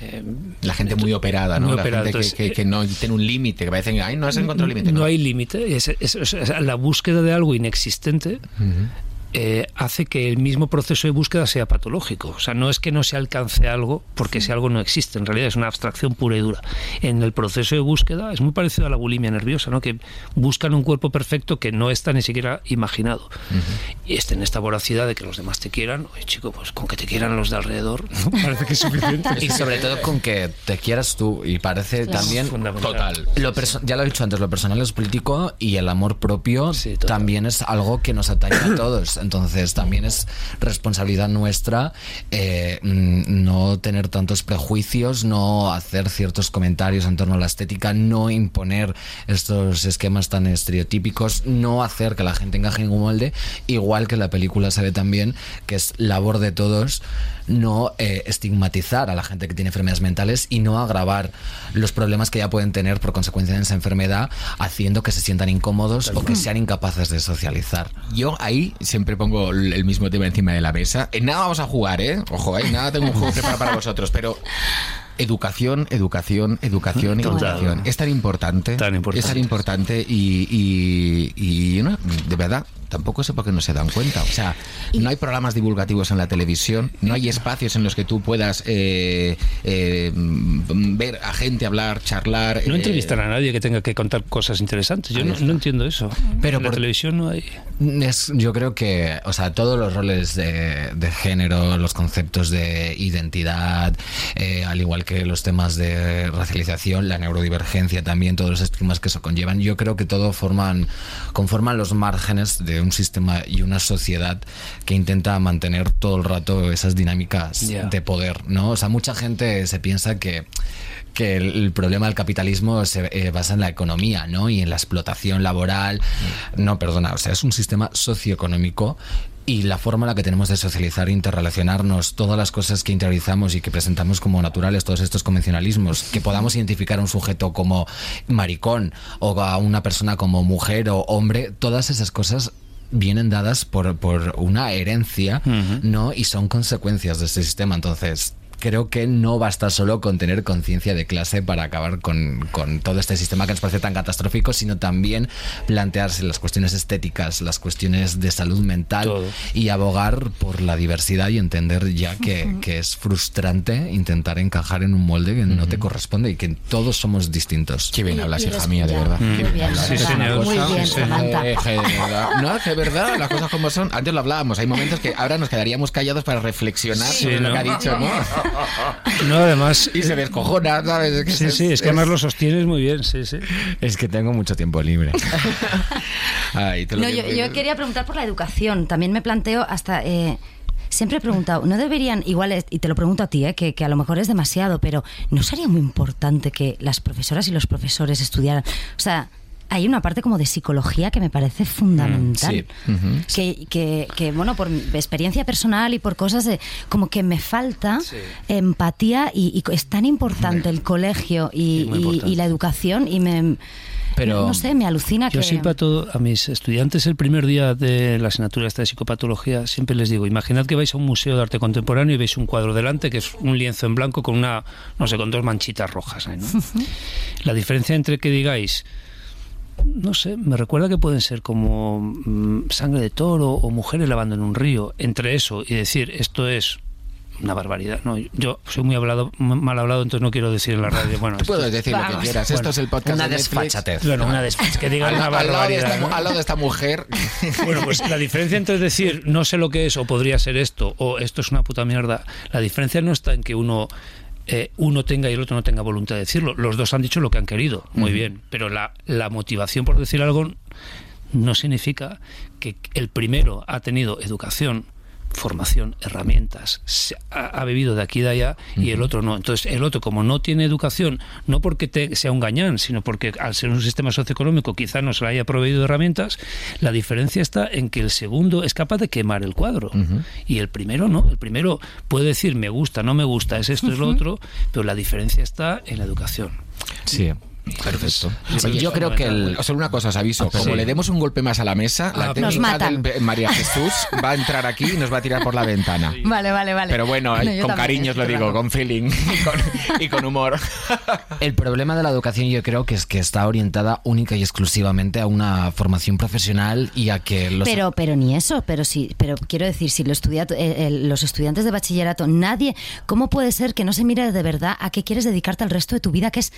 Eh, La gente muy operada, ¿no? Muy la operada, gente que- entonces, que, que no tiene un límite, que parecen, ay, no has encontrado límite. no hay límite. Es, es- es- es- la búsqueda de algo inexistente eh, hace que el mismo proceso de búsqueda sea patológico. O sea, no es que no se alcance algo porque ese algo no existe. En realidad es una abstracción pura y dura. En el proceso de búsqueda es muy parecido a la bulimia nerviosa, ¿no? Que buscan un cuerpo perfecto que no está ni siquiera imaginado. Y está en esta voracidad de que los demás te quieran. Oye, chico, pues con que te quieran los de alrededor, ¿no? parece que es suficiente. Y sobre todo con que te quieras tú y parece también. Total. Lo perso- ya lo he dicho antes, lo personal es político y el amor propio Sí, también es algo que nos atañe a todos. Entonces también es responsabilidad nuestra eh, mm, no tener tantos prejuicios, no hacer ciertos comentarios en torno a la estética, no imponer estos esquemas tan estereotípicos, no hacer que la gente encaje en un molde, igual que la película se ve también que es labor de todos no eh, estigmatizar a la gente que tiene enfermedades mentales y no agravar los problemas que ya pueden tener por consecuencia de esa enfermedad, haciendo que se sientan incómodos o que sean incapaces de socializar. Yo ahí siempre pongo el mismo tema encima de la mesa. En nada vamos a jugar, ¿eh? Ojo, ahí nada tengo un juego preparado para vosotros, pero educación, educación, educación y educación. Es tan importante. Tan importante. Es tan importante y, y, y, no, de verdad, tampoco sé por qué no se dan cuenta. O sea, no hay programas divulgativos en la televisión, no hay espacios en los que tú puedas eh, eh, ver a gente hablar, charlar. No eh, entrevistan a nadie que tenga que contar cosas interesantes. Yo no, no entiendo eso. Pero en la por- televisión no hay. Es, yo creo que, o sea, todos los roles de, de género, los conceptos de identidad, eh, al igual que los temas de racialización, la neurodivergencia también, todos los estigmas que eso conllevan, yo creo que todo forman, conforman los márgenes de un sistema y una sociedad que intenta mantener todo el rato esas dinámicas de poder, ¿no? O sea, mucha gente se piensa que que el, el problema del capitalismo se eh, basa en la economía, ¿no? Y en la explotación laboral. No, perdona, o sea, es un sistema socioeconómico y la forma en la que tenemos de socializar, interrelacionarnos, todas las cosas que interiorizamos y que presentamos como naturales, todos estos convencionalismos, que podamos identificar a un sujeto como maricón o a una persona como mujer o hombre, todas esas cosas vienen dadas por, por una herencia, ¿no? Y son consecuencias de este sistema. Entonces, creo que no basta solo con tener conciencia de clase para acabar con, con todo este sistema que nos parece tan catastrófico, sino también plantearse las cuestiones estéticas, las cuestiones de salud mental Todo. y abogar por la diversidad y entender ya que, que es frustrante intentar encajar en un molde que no te corresponde y que todos somos distintos. Qué bien hablas, hija mía, de verdad. muy Qué bien. Sí, señor. Muy Samantha. Eh. No, que de verdad, las cosas como son. Antes lo hablábamos, hay momentos que ahora nos quedaríamos callados para reflexionar Sí, sobre lo que ha dicho, ¿no? No, además. Y se descojona, ¿sabes? Es que Sí, es- sí, es que además lo sostienes muy bien, sí, sí. Es que tengo mucho tiempo libre. Ay, te lo No, yo, yo quería preguntar por la educación. También me planteo hasta... eh, siempre he preguntado, ¿no deberían, igual, y te lo pregunto a ti, eh, que, que a lo mejor es demasiado, pero ¿no sería muy importante que las profesoras y los profesores estudiaran? O sea, hay una parte como de psicología que me parece fundamental. sí. Ujú. que, que, que, bueno, por experiencia personal y por cosas de, como que me falta Sí. empatía y, y es tan importante el colegio y, la educación y me, Pero- no sé, me alucina Yo que... siempre a, todo- a mis estudiantes el primer día de la asignatura esta de psicopatología siempre les digo, imaginad que vais a un museo de arte contemporáneo y veis un cuadro delante que es un lienzo en blanco con una, no sé, con dos manchitas rojas. ahí, ¿no? la diferencia entre que digáis, no sé, me recuerda que pueden ser como mm, sangre de toro o mujeres lavando en un río, entre eso y decir esto es una barbaridad. No, yo soy muy hablado, mal hablado, entonces no quiero decir en la radio. Bueno, Tú esto- puedes decir lo que quieras. Esto es el podcast Una de desfachatez. bueno, una después que digan una al lado de barbaridad. esta, ¿no? al lado de esta mujer. Bueno, pues la diferencia entre decir no sé lo que es o podría ser esto o esto es una puta mierda, la diferencia no está en que uno eh, uno tenga y el otro no tenga voluntad de decirlo. Los dos han dicho lo que han querido, muy bien, pero la, la motivación por decir algo no significa que el primero ha tenido educación formación, herramientas, se ha, ha bebido de aquí y de allá y el otro no. Entonces, el otro, como no tiene educación, no porque te- sea un gañán, sino porque al ser un sistema socioeconómico quizá no se le haya proveído de herramientas, la diferencia está en que el segundo es capaz de quemar el cuadro y el primero no. El primero puede decir me gusta, no me gusta, es esto, es lo otro, pero la diferencia está en la educación. Sí. Perfecto. Oye, yo creo que el, Solo una cosa os aviso, como Sí. le demos un golpe más a la mesa, la Ah, técnica Nos matan. del María Jesús va a entrar aquí y nos va a tirar por la ventana. Vale, vale, vale. Pero bueno, No, eh, con cariño os lo digo, con feeling y con, y con humor. el problema de la educación yo creo que es que está orientada única y exclusivamente a una formación profesional y a que los Pero, pero ni eso, pero sí, pero quiero decir, si lo estudia- eh, los estudiantes de bachillerato, nadie, ¿cómo puede ser que no se mire de verdad a qué quieres dedicarte el resto de tu vida, que es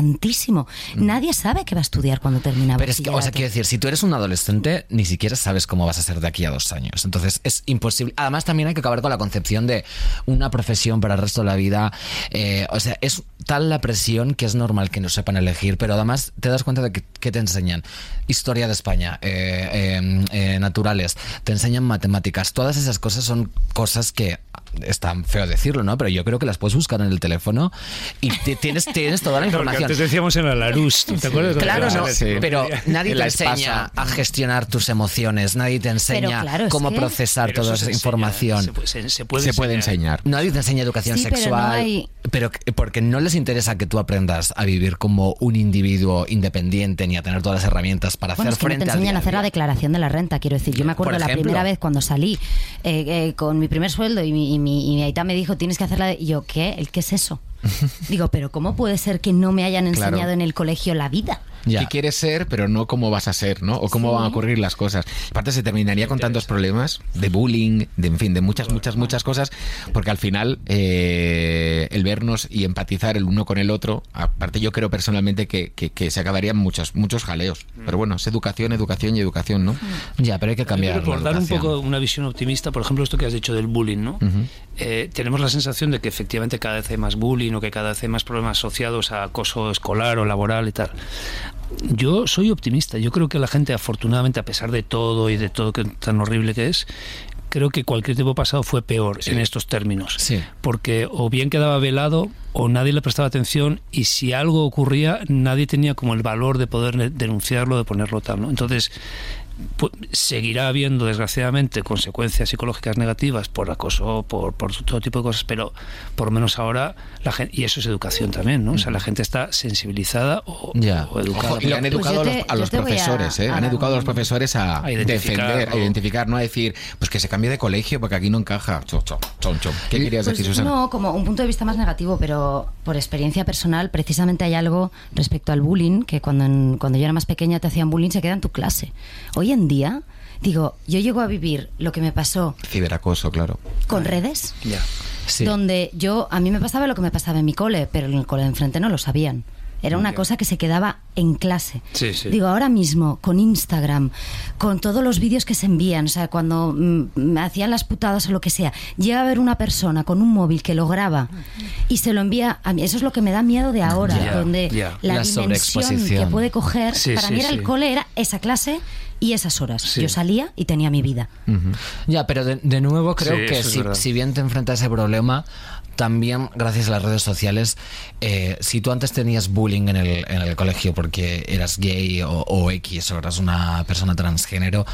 importantísimo? Nadie sabe qué va a estudiar cuando termina Mm. Pero es que, o sea, quiero decir, si tú eres un adolescente, ni siquiera sabes cómo vas a ser de aquí a dos años. Entonces es imposible. Además, también hay que acabar con la concepción de una profesión para el resto de la vida. Eh, o sea, es tal la presión que es normal que no sepan elegir, pero además te das cuenta de que, que te enseñan historia de España, eh, eh, eh, naturales, te enseñan matemáticas. Todas esas cosas son cosas que es tan feo decirlo, ¿no? Pero yo creo que las puedes buscar en el teléfono y ti- tienes, tienes toda la información. Antes decíamos en la Larus, ¿te acuerdas? Claro, no, te- sí. pero nadie te enseña a gestionar tus emociones, nadie te enseña claro, cómo procesar toda esa información. Se, puede- se- puede Se puede enseñar. Nadie te enseña educación Sí, pero no sexual, hay- pero que- porque no les interesa que tú aprendas a vivir como un individuo independiente ni a tener todas las herramientas para Bueno, hacer es que no frente te al enseñan día a hacer la declaración de la renta, quiero decir. Yo me acuerdo Por la ejemplo. primera vez cuando salí eh, eh, con mi primer sueldo y mi, y mi, y mi aita me dijo, tienes que hacerla. Y yo, ¿qué? ¿El qué es eso? Digo, pero ¿cómo puede ser que no me hayan Claro. enseñado en el colegio la vida? Ya. ¿Qué quieres ser, pero no cómo vas a ser, ¿no? O cómo van a ocurrir las cosas. Aparte se terminaría con tantos problemas de bullying, de en fin, de muchas, muchas, muchas cosas, porque al final eh, el vernos y empatizar el uno con el otro, aparte yo creo personalmente que, que- que se acabarían muchos, muchos jaleos. Pero bueno, es educación, educación y educación, ¿no? Ya, pero hay que cambiar. Pero por dar un poco una visión optimista, por ejemplo, esto que has dicho del bullying, ¿no? Eh, tenemos la sensación de que efectivamente cada vez hay más bullying o que cada vez hay más problemas asociados a acoso escolar o laboral y tal. Yo soy optimista. Yo creo que la gente, afortunadamente, a pesar de todo y de todo que tan horrible que es, creo que cualquier tiempo pasado fue peor en estos términos. Sí. Porque o bien quedaba velado o nadie le prestaba atención y si algo ocurría, nadie tenía como el valor de poder denunciarlo, de ponerlo tal. ¿no? Entonces, seguirá habiendo, desgraciadamente, consecuencias psicológicas negativas por acoso, por, por todo tipo de cosas, pero por lo menos ahora, la gente, y eso es educación también, ¿no? O sea, la gente está sensibilizada o, Ya. o educada. Ojo, y han Pues educado a te- los, a los voy a- profesores, ¿eh? a Han dar educado a los profesores a, A identificar, defender, a identificar, no a decir, pues que se cambie de colegio porque aquí no encaja. Chon, chon. ¿Qué querías Pues decir, Susana? No, como un punto de vista más negativo, pero por experiencia personal, precisamente hay algo respecto al bullying, que cuando, en- cuando yo era más pequeña te hacían bullying, se queda en tu clase. Hoy en día, digo, yo llego a vivir lo que me pasó Ciberacoso, claro. con redes, Ya. Sí. donde yo, a mí me pasaba lo que me pasaba en mi cole, pero en el cole de enfrente no lo sabían. Era una cosa que se quedaba en clase. Sí, sí. Digo, ahora mismo, con Instagram, con todos los vídeos que se envían, o sea, cuando mm, me hacían las putadas o lo que sea, llega a ver una persona con un móvil que lo graba y se lo envía a mí. Eso es lo que me da miedo de ahora, donde la, La dimensión que puede coger. Sí, para sí, mí era sí. el cole, era esa clase y esas horas. Sí. Yo salía y tenía mi vida. Ya, pero de, de nuevo creo Sí, que si, si bien te enfrentas a ese problema, también gracias a las redes sociales, eh, si tú antes tenías bullying en el, en el colegio porque eras gay o, o X o eras una persona transgénero,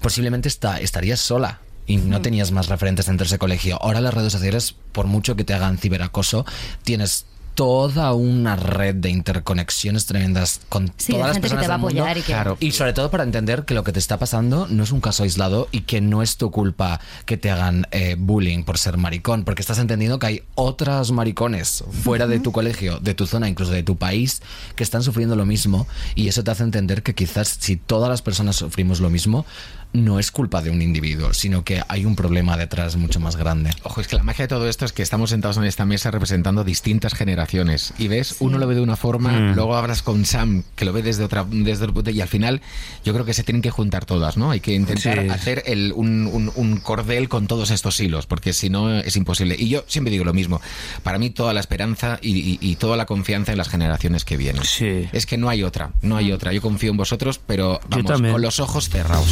posiblemente está, estarías sola. Y no tenías más referentes dentro de ese colegio. Ahora las redes sociales, por mucho que te hagan ciberacoso, tienes toda una red de interconexiones tremendas con Sí, todas las gente que personas te va a del mundo. apoyar y que- Claro, y sobre todo para entender que lo que te está pasando no es un caso aislado y que no es tu culpa que te hagan eh, bullying por ser maricón, porque estás entendiendo que hay otras maricones fuera de tu colegio, de tu zona, incluso de tu país, que están sufriendo lo mismo y eso te hace entender que quizás si todas las personas sufrimos lo mismo, no es culpa de un individuo, sino que hay un problema detrás mucho más grande. Ojo, es que la magia de todo esto es que estamos sentados en esta mesa representando distintas generaciones. Y ves, uno lo ve de una forma, Mm. luego hablas con Sam, que lo ve desde otra, desde otro punto, y al final yo creo que se tienen que juntar todas, ¿no? Hay que intentar Sí. hacer el, un, un- un cordel con todos estos hilos, porque si no es imposible. Y yo siempre digo lo mismo. Para mí toda la esperanza y, y- y toda la confianza en las generaciones que vienen. Sí. Es que no hay otra, no hay otra. Yo confío en vosotros, pero vamos, con los ojos cerrados.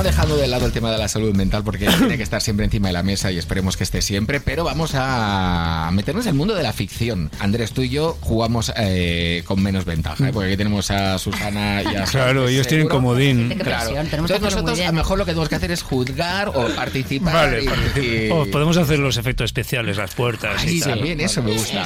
No dejando de lado el tema de la salud mental porque tiene que estar siempre encima de la mesa y esperemos que esté siempre, pero vamos a meternos en el mundo de la ficción. Andrés, tú y yo jugamos eh, con menos ventaja, ¿eh? porque aquí tenemos a Susana y a Claro, ellos tienen comodín. Claro. Entonces nosotros a lo mejor lo que tenemos que hacer es juzgar o participar. Vale, y- participa- y- Oh, podemos hacer los efectos especiales, las puertas. Ay, y tal. también, eso me gusta.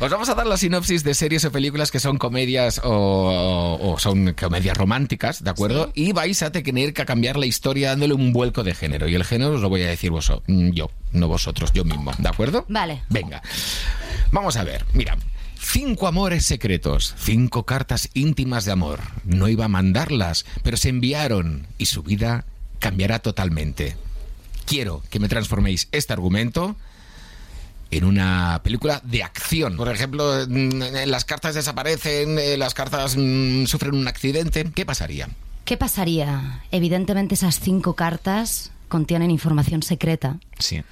Os vamos a dar la sinopsis de series o películas que son comedias o, o son comedias románticas, ¿de acuerdo? Y vais a tener que cambiar la historia dándole un vuelco de género. Y el género os lo voy a decir vosotros, yo, no vosotros, yo mismo, ¿de acuerdo? Vale. Venga, vamos a ver, mira. Cinco amores secretos, cinco cartas íntimas de amor. No iba a mandarlas, pero se enviaron y su vida cambiará totalmente. Quiero que me transforméis este argumento en una película de acción. Por ejemplo, mm, las cartas desaparecen, eh, las cartas mm, sufren un accidente. ¿Qué pasaría? ¿Qué pasaría? Evidentemente esas cinco cartas contienen información secreta. Sí.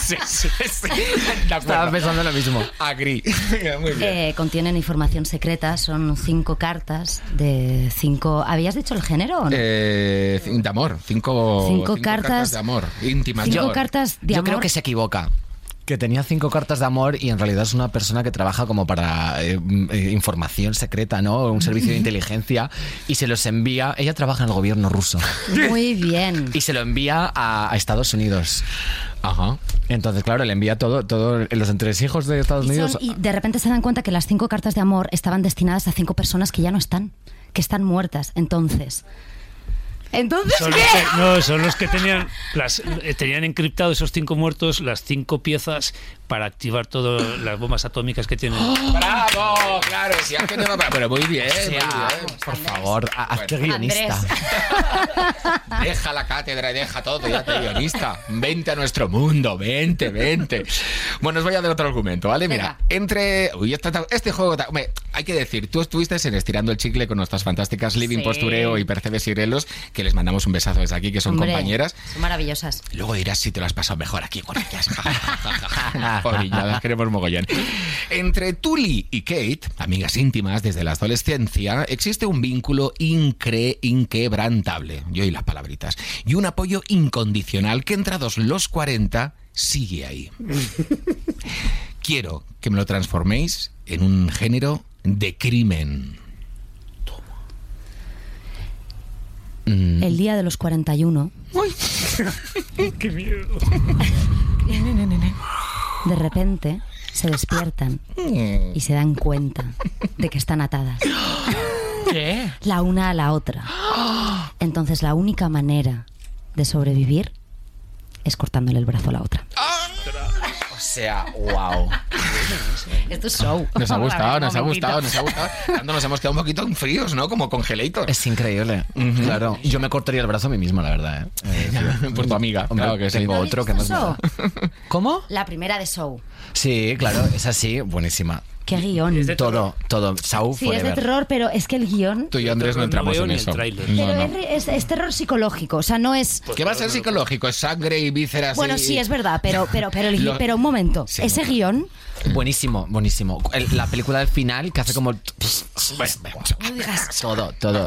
Sí, sí, sí. De Estaba pensando lo mismo. Agri. Muy bien. Eh, contienen información secreta, son cinco cartas de cinco... ¿Habías dicho el género o no? Eh, cin- de amor. Cinco, Cinco cartas- de amor. Íntimas de cinco amor. cartas de Yo amor. creo que se equivoca. Que tenía cinco cartas de amor y en realidad es una persona que trabaja como para eh, mm, eh, información secreta, ¿no? Un servicio de inteligencia y se los envía. Ella trabaja en el gobierno ruso Muy bien. y se lo envía a, a Estados Unidos. Ajá. Entonces, claro, le envía todo, todo los entresijos de Estados Y, son- Unidos. y de repente se dan cuenta que las cinco cartas de amor estaban destinadas a cinco personas que ya no están, que están muertas. Entonces... ¿Entonces Son qué? que, no, son los que tenían, las, eh, tenían encriptado esos cinco muertos, las cinco piezas para activar todas las bombas atómicas que tienen. ¡Bravo! Claro, sí, es que no me- Pero muy bien, muy sea, bien. por favor, hazte Bueno. guionista. Deja la cátedra y deja todo, ya te guionista. Vente a nuestro mundo, vente, vente. Bueno, os voy a dar otro argumento, ¿vale? Mira, Venga. entre. Uy, este, este juego. hombre, hay que decir, tú estuviste en Estirando el Chicle con nuestras fantásticas Living Sí. Postureo y Percebes y Grelos, que les mandamos un besazo desde aquí, que son Hombre, compañeras. Son maravillosas. Luego dirás si te lo has pasado mejor aquí con ellas. Las queremos mogollón. Entre Tully y Kate, amigas íntimas desde la adolescencia, existe un vínculo incre inquebrantable. Yo y las palabritas. Y un apoyo incondicional que entrados los 40 sigue ahí. Quiero que me lo transforméis en un género de crimen. El día de los 41, ¡Qué miedo! de repente se despiertan y se dan cuenta de que están atadas. ¿Qué? La una a la otra. Entonces la única manera de sobrevivir es cortándole el brazo a la otra. O sea, wow. Esto es show. Nos ha gustado, nos ha gustado, nos ha gustado. Cuando nos hemos quedado un poquito fríos, ¿no? Como congelator. Es increíble. Claro. Yo me cortaría el brazo a mí mismo, la verdad. ¿eh? Eh, Por tu amiga, Hombre, claro que sí. tengo otro que más me. ¿Cómo? La primera de show. Sí, claro, es así, buenísima. Qué guion. Es de Todo, todo. Sau Sí, es de forever. terror, pero es que el guion... Tú y yo, Andrés, no No entramos veo en eso. No, Pero no. es re- es, es terror psicológico, o sea, no es... ¿Qué va a ser psicológico? Es sangre y vísceras. Bueno, y- sí, es verdad, pero, pero, pero, el Lo- pero un momento. Sí, ese no. guion... Buenísimo, buenísimo. El- la película del final que hace como. Todo, todo, todo.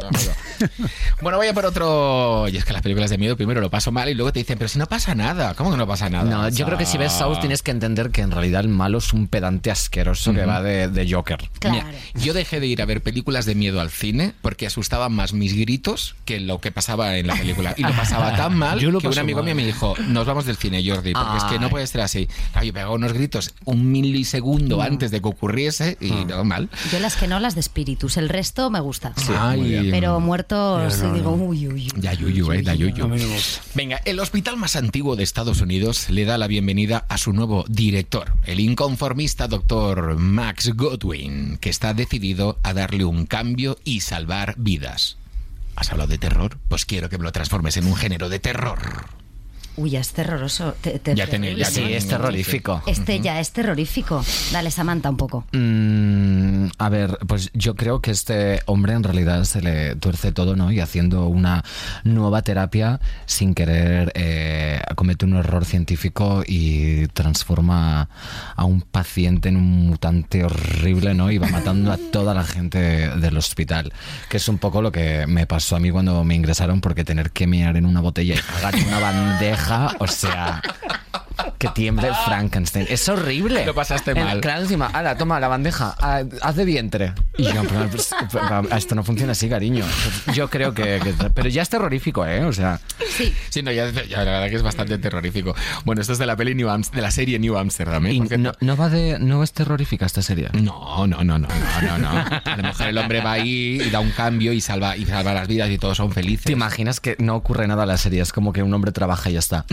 Bueno, voy a por otro. Y es que las películas de miedo primero lo paso mal y luego te dicen, pero si no pasa nada. ¿Cómo que no pasa nada? No, yo creo que si ves Saw tienes que entender que en realidad el malo es un pedante asqueroso que va de, de Joker. Claro. Mira, yo dejé de ir a ver películas de miedo al cine porque asustaban más mis gritos que lo que pasaba en la película. Y lo pasaba tan mal Yo lo que un paso amigo mal. mío me dijo, nos vamos del cine, Jordi, porque es que no puede ser así. Claro, yo pegaba unos gritos un milisegundo antes de que ocurriese y no, mal. Yo las que no, las de espíritus. El resto me gusta. Ay, Pero muertos, Ya, no, digo, no. uy, uy, uy. Ya yuyu, eh, da yuyu. No. Venga, el hospital más antiguo de Estados Unidos le da la bienvenida a su nuevo director, el inconformista doctor Max Godwin, que está decidido a darle un cambio y salvar vidas. ¿Has hablado de terror? Pues quiero que me lo transformes en un género de terror. Uy, ya es terroroso. te- te- Ya tenéis- ya. Sí, es terrorífico. Este ya es terrorífico. Dale, Samantha, un poco. Mm, a ver, pues yo creo que este hombre en realidad se le tuerce todo, ¿no? Y haciendo una nueva terapia sin querer eh, comete un error científico y transforma a un paciente en un mutante horrible, ¿no? Y va matando a toda la gente del hospital. Que es un poco lo que me pasó a mí cuando me ingresaron porque tener que mear en una botella y pagar en una bandeja, o sea... Que tiemble Frankenstein. Es horrible. Lo pasaste En- mal. Claro, encima, ala, toma la bandeja, ah, haz de vientre. Y yo, pero, pues, esto no funciona así, cariño. Yo creo que, que- Pero ya es terrorífico, ¿eh? O sea, Sí. Sí, no, ya, ya la verdad que es bastante terrorífico. Bueno, esto es de la peli New de la serie New Amsterdam, ¿eh? y no, no va de. No es terrorífica esta serie. No, no, no, no, no, no, no. A lo mejor el hombre va ahí y da un cambio y salva, y salva las vidas y todos son felices. ¿Te imaginas que no ocurre nada en la serie? Es como que un hombre trabaja y ya está.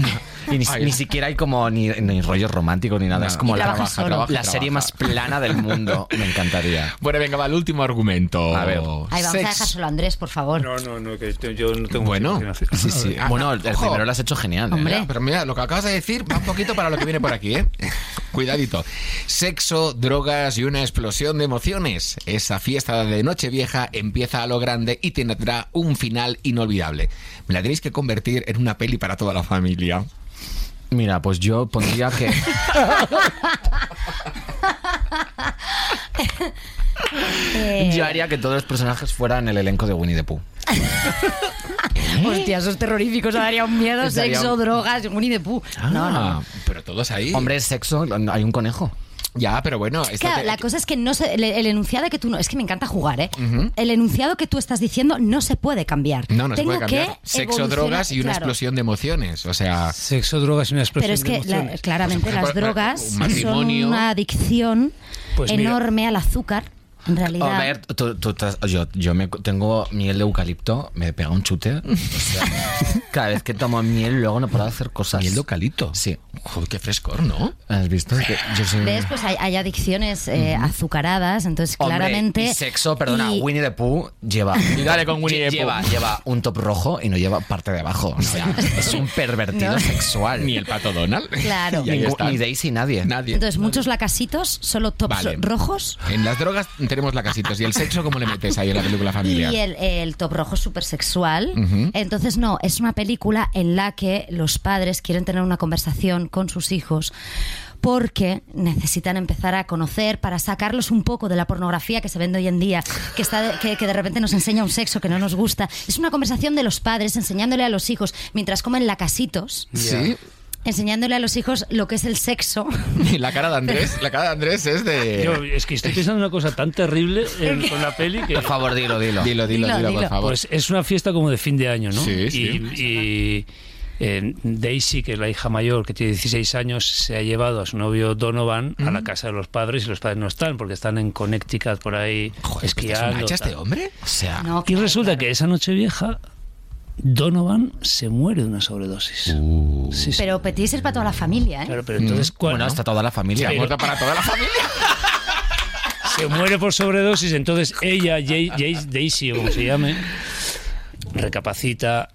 Y ni, Ay. ni siquiera hay como ni, ni rollo romántico ni nada. Es como la, trabaja la trabaja. serie más plana del mundo. Me encantaría. Bueno, venga, va el último argumento. A ver. Ahí vamos a dejar solo a Andrés, por favor. No, no, no, que yo- no tengo Bueno, sí, sí. Ah, bueno, el, ojo. primero lo has hecho genial. ¿eh? Hombre. Pero mira, lo que acabas de decir va un poquito para lo que viene por aquí, ¿eh? Cuidadito. Sexo, drogas y una explosión de emociones. Esa fiesta de Nochevieja empieza a lo grande y tendrá un final inolvidable. Me la tenéis que convertir en una peli para toda la familia. Mira, pues yo pondría que. Eh, Yo haría que todos los personajes fueran el elenco de Winnie the Pooh. Hostia, esos terroríficos daría un miedo, Daría sexo, un- drogas, Winnie the Pooh. No, no. Ah, Pero todos ahí. Hombre, sexo, hay un conejo. Ya, pero bueno. Claro, te- la cosa es que no se, el, el enunciado que tú no. Es que me encanta jugar, ¿eh? El enunciado que tú estás diciendo no se puede cambiar. No, no se Tengo puede cambiar. que Sexo, drogas y una explosión de emociones. O sea, Sexo, drogas y una explosión Pero es de que la- emociones. claramente las drogas un son una adicción Pues mira. enorme al azúcar, en realidad. A ver, tú- tú estás- yo, yo me, tengo miel de eucalipto, me pega un chute. O sea, cada vez que tomo miel, luego no puedo hacer cosas. miel de eucalipto. Sí. Joder, qué frescor, ¿no? ¿Has visto? Que yo soy- ¿Ves? Pues hay, hay adicciones eh, azucaradas, entonces Hombre, claramente. y sexo, perdona, y- Winnie the Pooh lleva. Y dale con Winnie the Pooh. lleva, lleva un top rojo y no lleva parte de abajo. O sea, es un pervertido No. sexual. Ni el pato Donald. Claro. Y ni Daisy, nadie. Nadie. Entonces, muchos lacasitos, solo tops Vale. rojos. En las drogas tenemos lacasitos. ¿Y el sexo cómo le metes ahí en la película familiar? Y el, el top rojo es súper sexual. Entonces, no, es una película en la que los padres quieren tener una conversación con sus hijos porque necesitan empezar a conocer para sacarlos un poco de la pornografía que se vende hoy en día, que, está de- que, que de repente nos enseña un sexo que no nos gusta. Es una conversación de los padres enseñándole a los hijos, mientras comen lacasitos, Sí. Enseñándole a los hijos lo que es el sexo. Y la cara de Andrés, la cara de Andrés es de. Yo, es que estoy pensando en una cosa tan terrible en- con la peli que Por favor, dilo, dilo. Dilo, dilo, Dilo, dilo, por favor. pues es una fiesta como de fin de año, ¿no? Sí, y, sí. y, eh, Daisy, que es la hija mayor, que tiene 16 años, se ha llevado a su novio Donovan a la casa de los padres y los padres no están porque están en Connecticut por ahí Joder, ¿pero ¿es un esquiando. hacha este tal. hombre? O sea, No, Y resulta claro. que esa noche vieja Donovan se muere de una sobredosis. Uh. Sí, sí. Pero Petit es para toda la familia, ¿eh? Claro, pero entonces ¿cuál, bueno, no? está toda la familia. Se ha muerto para toda la familia. se muere por sobredosis, entonces ella, Jay- Jay- Daisy o como se llame, recapacita,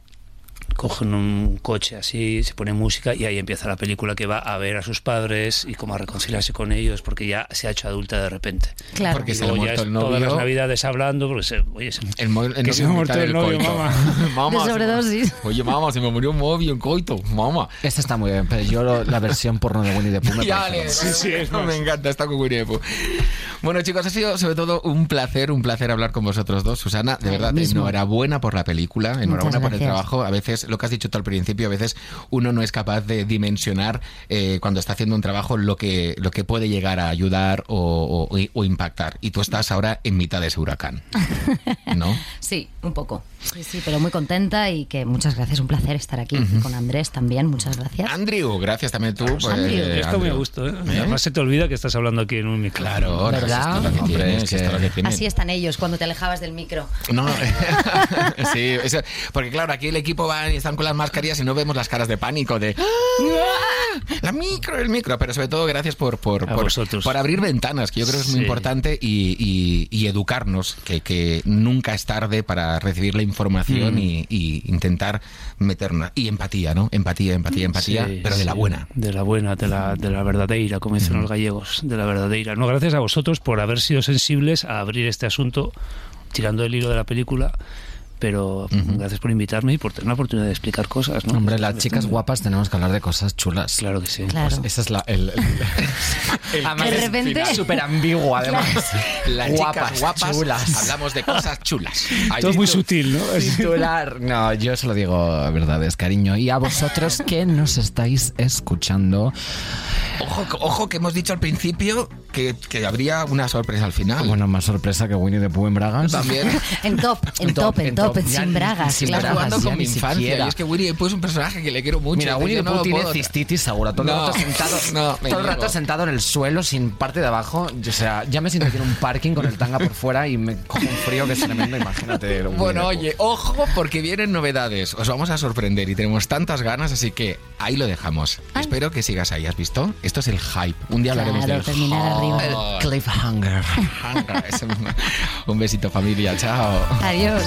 cogen un coche así, se pone música y ahí empieza la película que va a ver a sus padres y cómo a reconciliarse con ellos porque ya se ha hecho adulta de repente. Claro. Porque Y se le ya muerto es el todas las novio. navidades hablando, porque se, oye, se- El, el Que novio se me ha muerto el novio, coito. mamá. Mamá, De se me- sobredosis. Oye, mamá, se me murió un novio en coito. Mamá. Esta está muy bien, pero yo lo- la versión porno de Winnie the Pooh me. Sí, sí, es no, me encanta, está con Winnie the Pooh. Bueno, chicos, ha sido sobre todo un placer, un placer hablar con vosotros dos. Susana, de verdad, enhorabuena por la película, enhorabuena por el trabajo. A veces, lo que has dicho tú al principio, a veces uno no es capaz de dimensionar eh, cuando está haciendo un trabajo lo que, lo que puede llegar a ayudar o, o- o impactar. Y tú estás ahora en mitad de ese huracán, ¿no? Sí, un poco. Sí, sí, pero muy contenta y que muchas gracias, un placer estar aquí. Y con Andrés también, muchas gracias. Andrew, gracias también tú. pues, Andrew. eh, Está muy a gusto, ¿eh? ¿Eh? Además se te olvida que estás hablando aquí en un micro. Claro, es que Hombre, es es. Así están ellos cuando te alejabas del micro. No, sí, eso- porque claro, aquí el equipo va y están con las mascarillas y no vemos las caras de pánico de ¡Ah! la micro, el micro, pero sobre todo gracias por por, A por, vosotros. por abrir ventanas, que yo creo que es muy Sí. importante y, y- y educarnos, que, que nunca es tarde para recibir la información y, y intentar meternos. Y empatía, ¿no? Empatía, empatía, empatía, Sí, pero de la buena. De la buena, de la, de la verdadera, como dicen los gallegos, de la verdadera. No, gracias a vosotros por haber sido sensibles a abrir este asunto, tirando el hilo de la película, pero gracias por invitarme y por tener la oportunidad de explicar cosas. ¿no? Hombre, las chicas guapas tenemos que hablar de cosas chulas. Claro que sí. Claro. Esa es la. El, el- Además, De es repente- Súper ambiguo, además. Las guapas, chicas guapas, chulas. hablamos de cosas chulas. Todo es muy sutil, ¿no? Titular. No, yo se lo digo verdades, cariño. Y a vosotros que nos estáis escuchando, Ojo, ojo, que hemos dicho al principio que, que habría una sorpresa al final. bueno, más sorpresa que Winnie the Pooh en Bragas. También. En top, en top, en top, en Ya sin bragas, sin claro. bragas. jugando ya con mi infancia. siquiera. Y es que Winnie Pooh es un personaje que le quiero mucho. Mira, Winnie yo no Pooh lo tiene puedo- cistitis seguro. Todo No, el rato sentado, no, todo el rato sentado en el suelo sin parte de abajo. O sea, ya me siento aquí en un parking con el tanga por fuera y me cojo un frío que es tremendo. Imagínate. Bueno, oye, ojo, porque vienen novedades. Os vamos a sorprender y tenemos tantas ganas, así que ahí lo dejamos. Ay. Espero que sigas ahí. ¿Has visto? Esto es el hype. Un día hablaremos Claro, del hype. Cliffhanger. Un besito, familia. Chao. Adiós.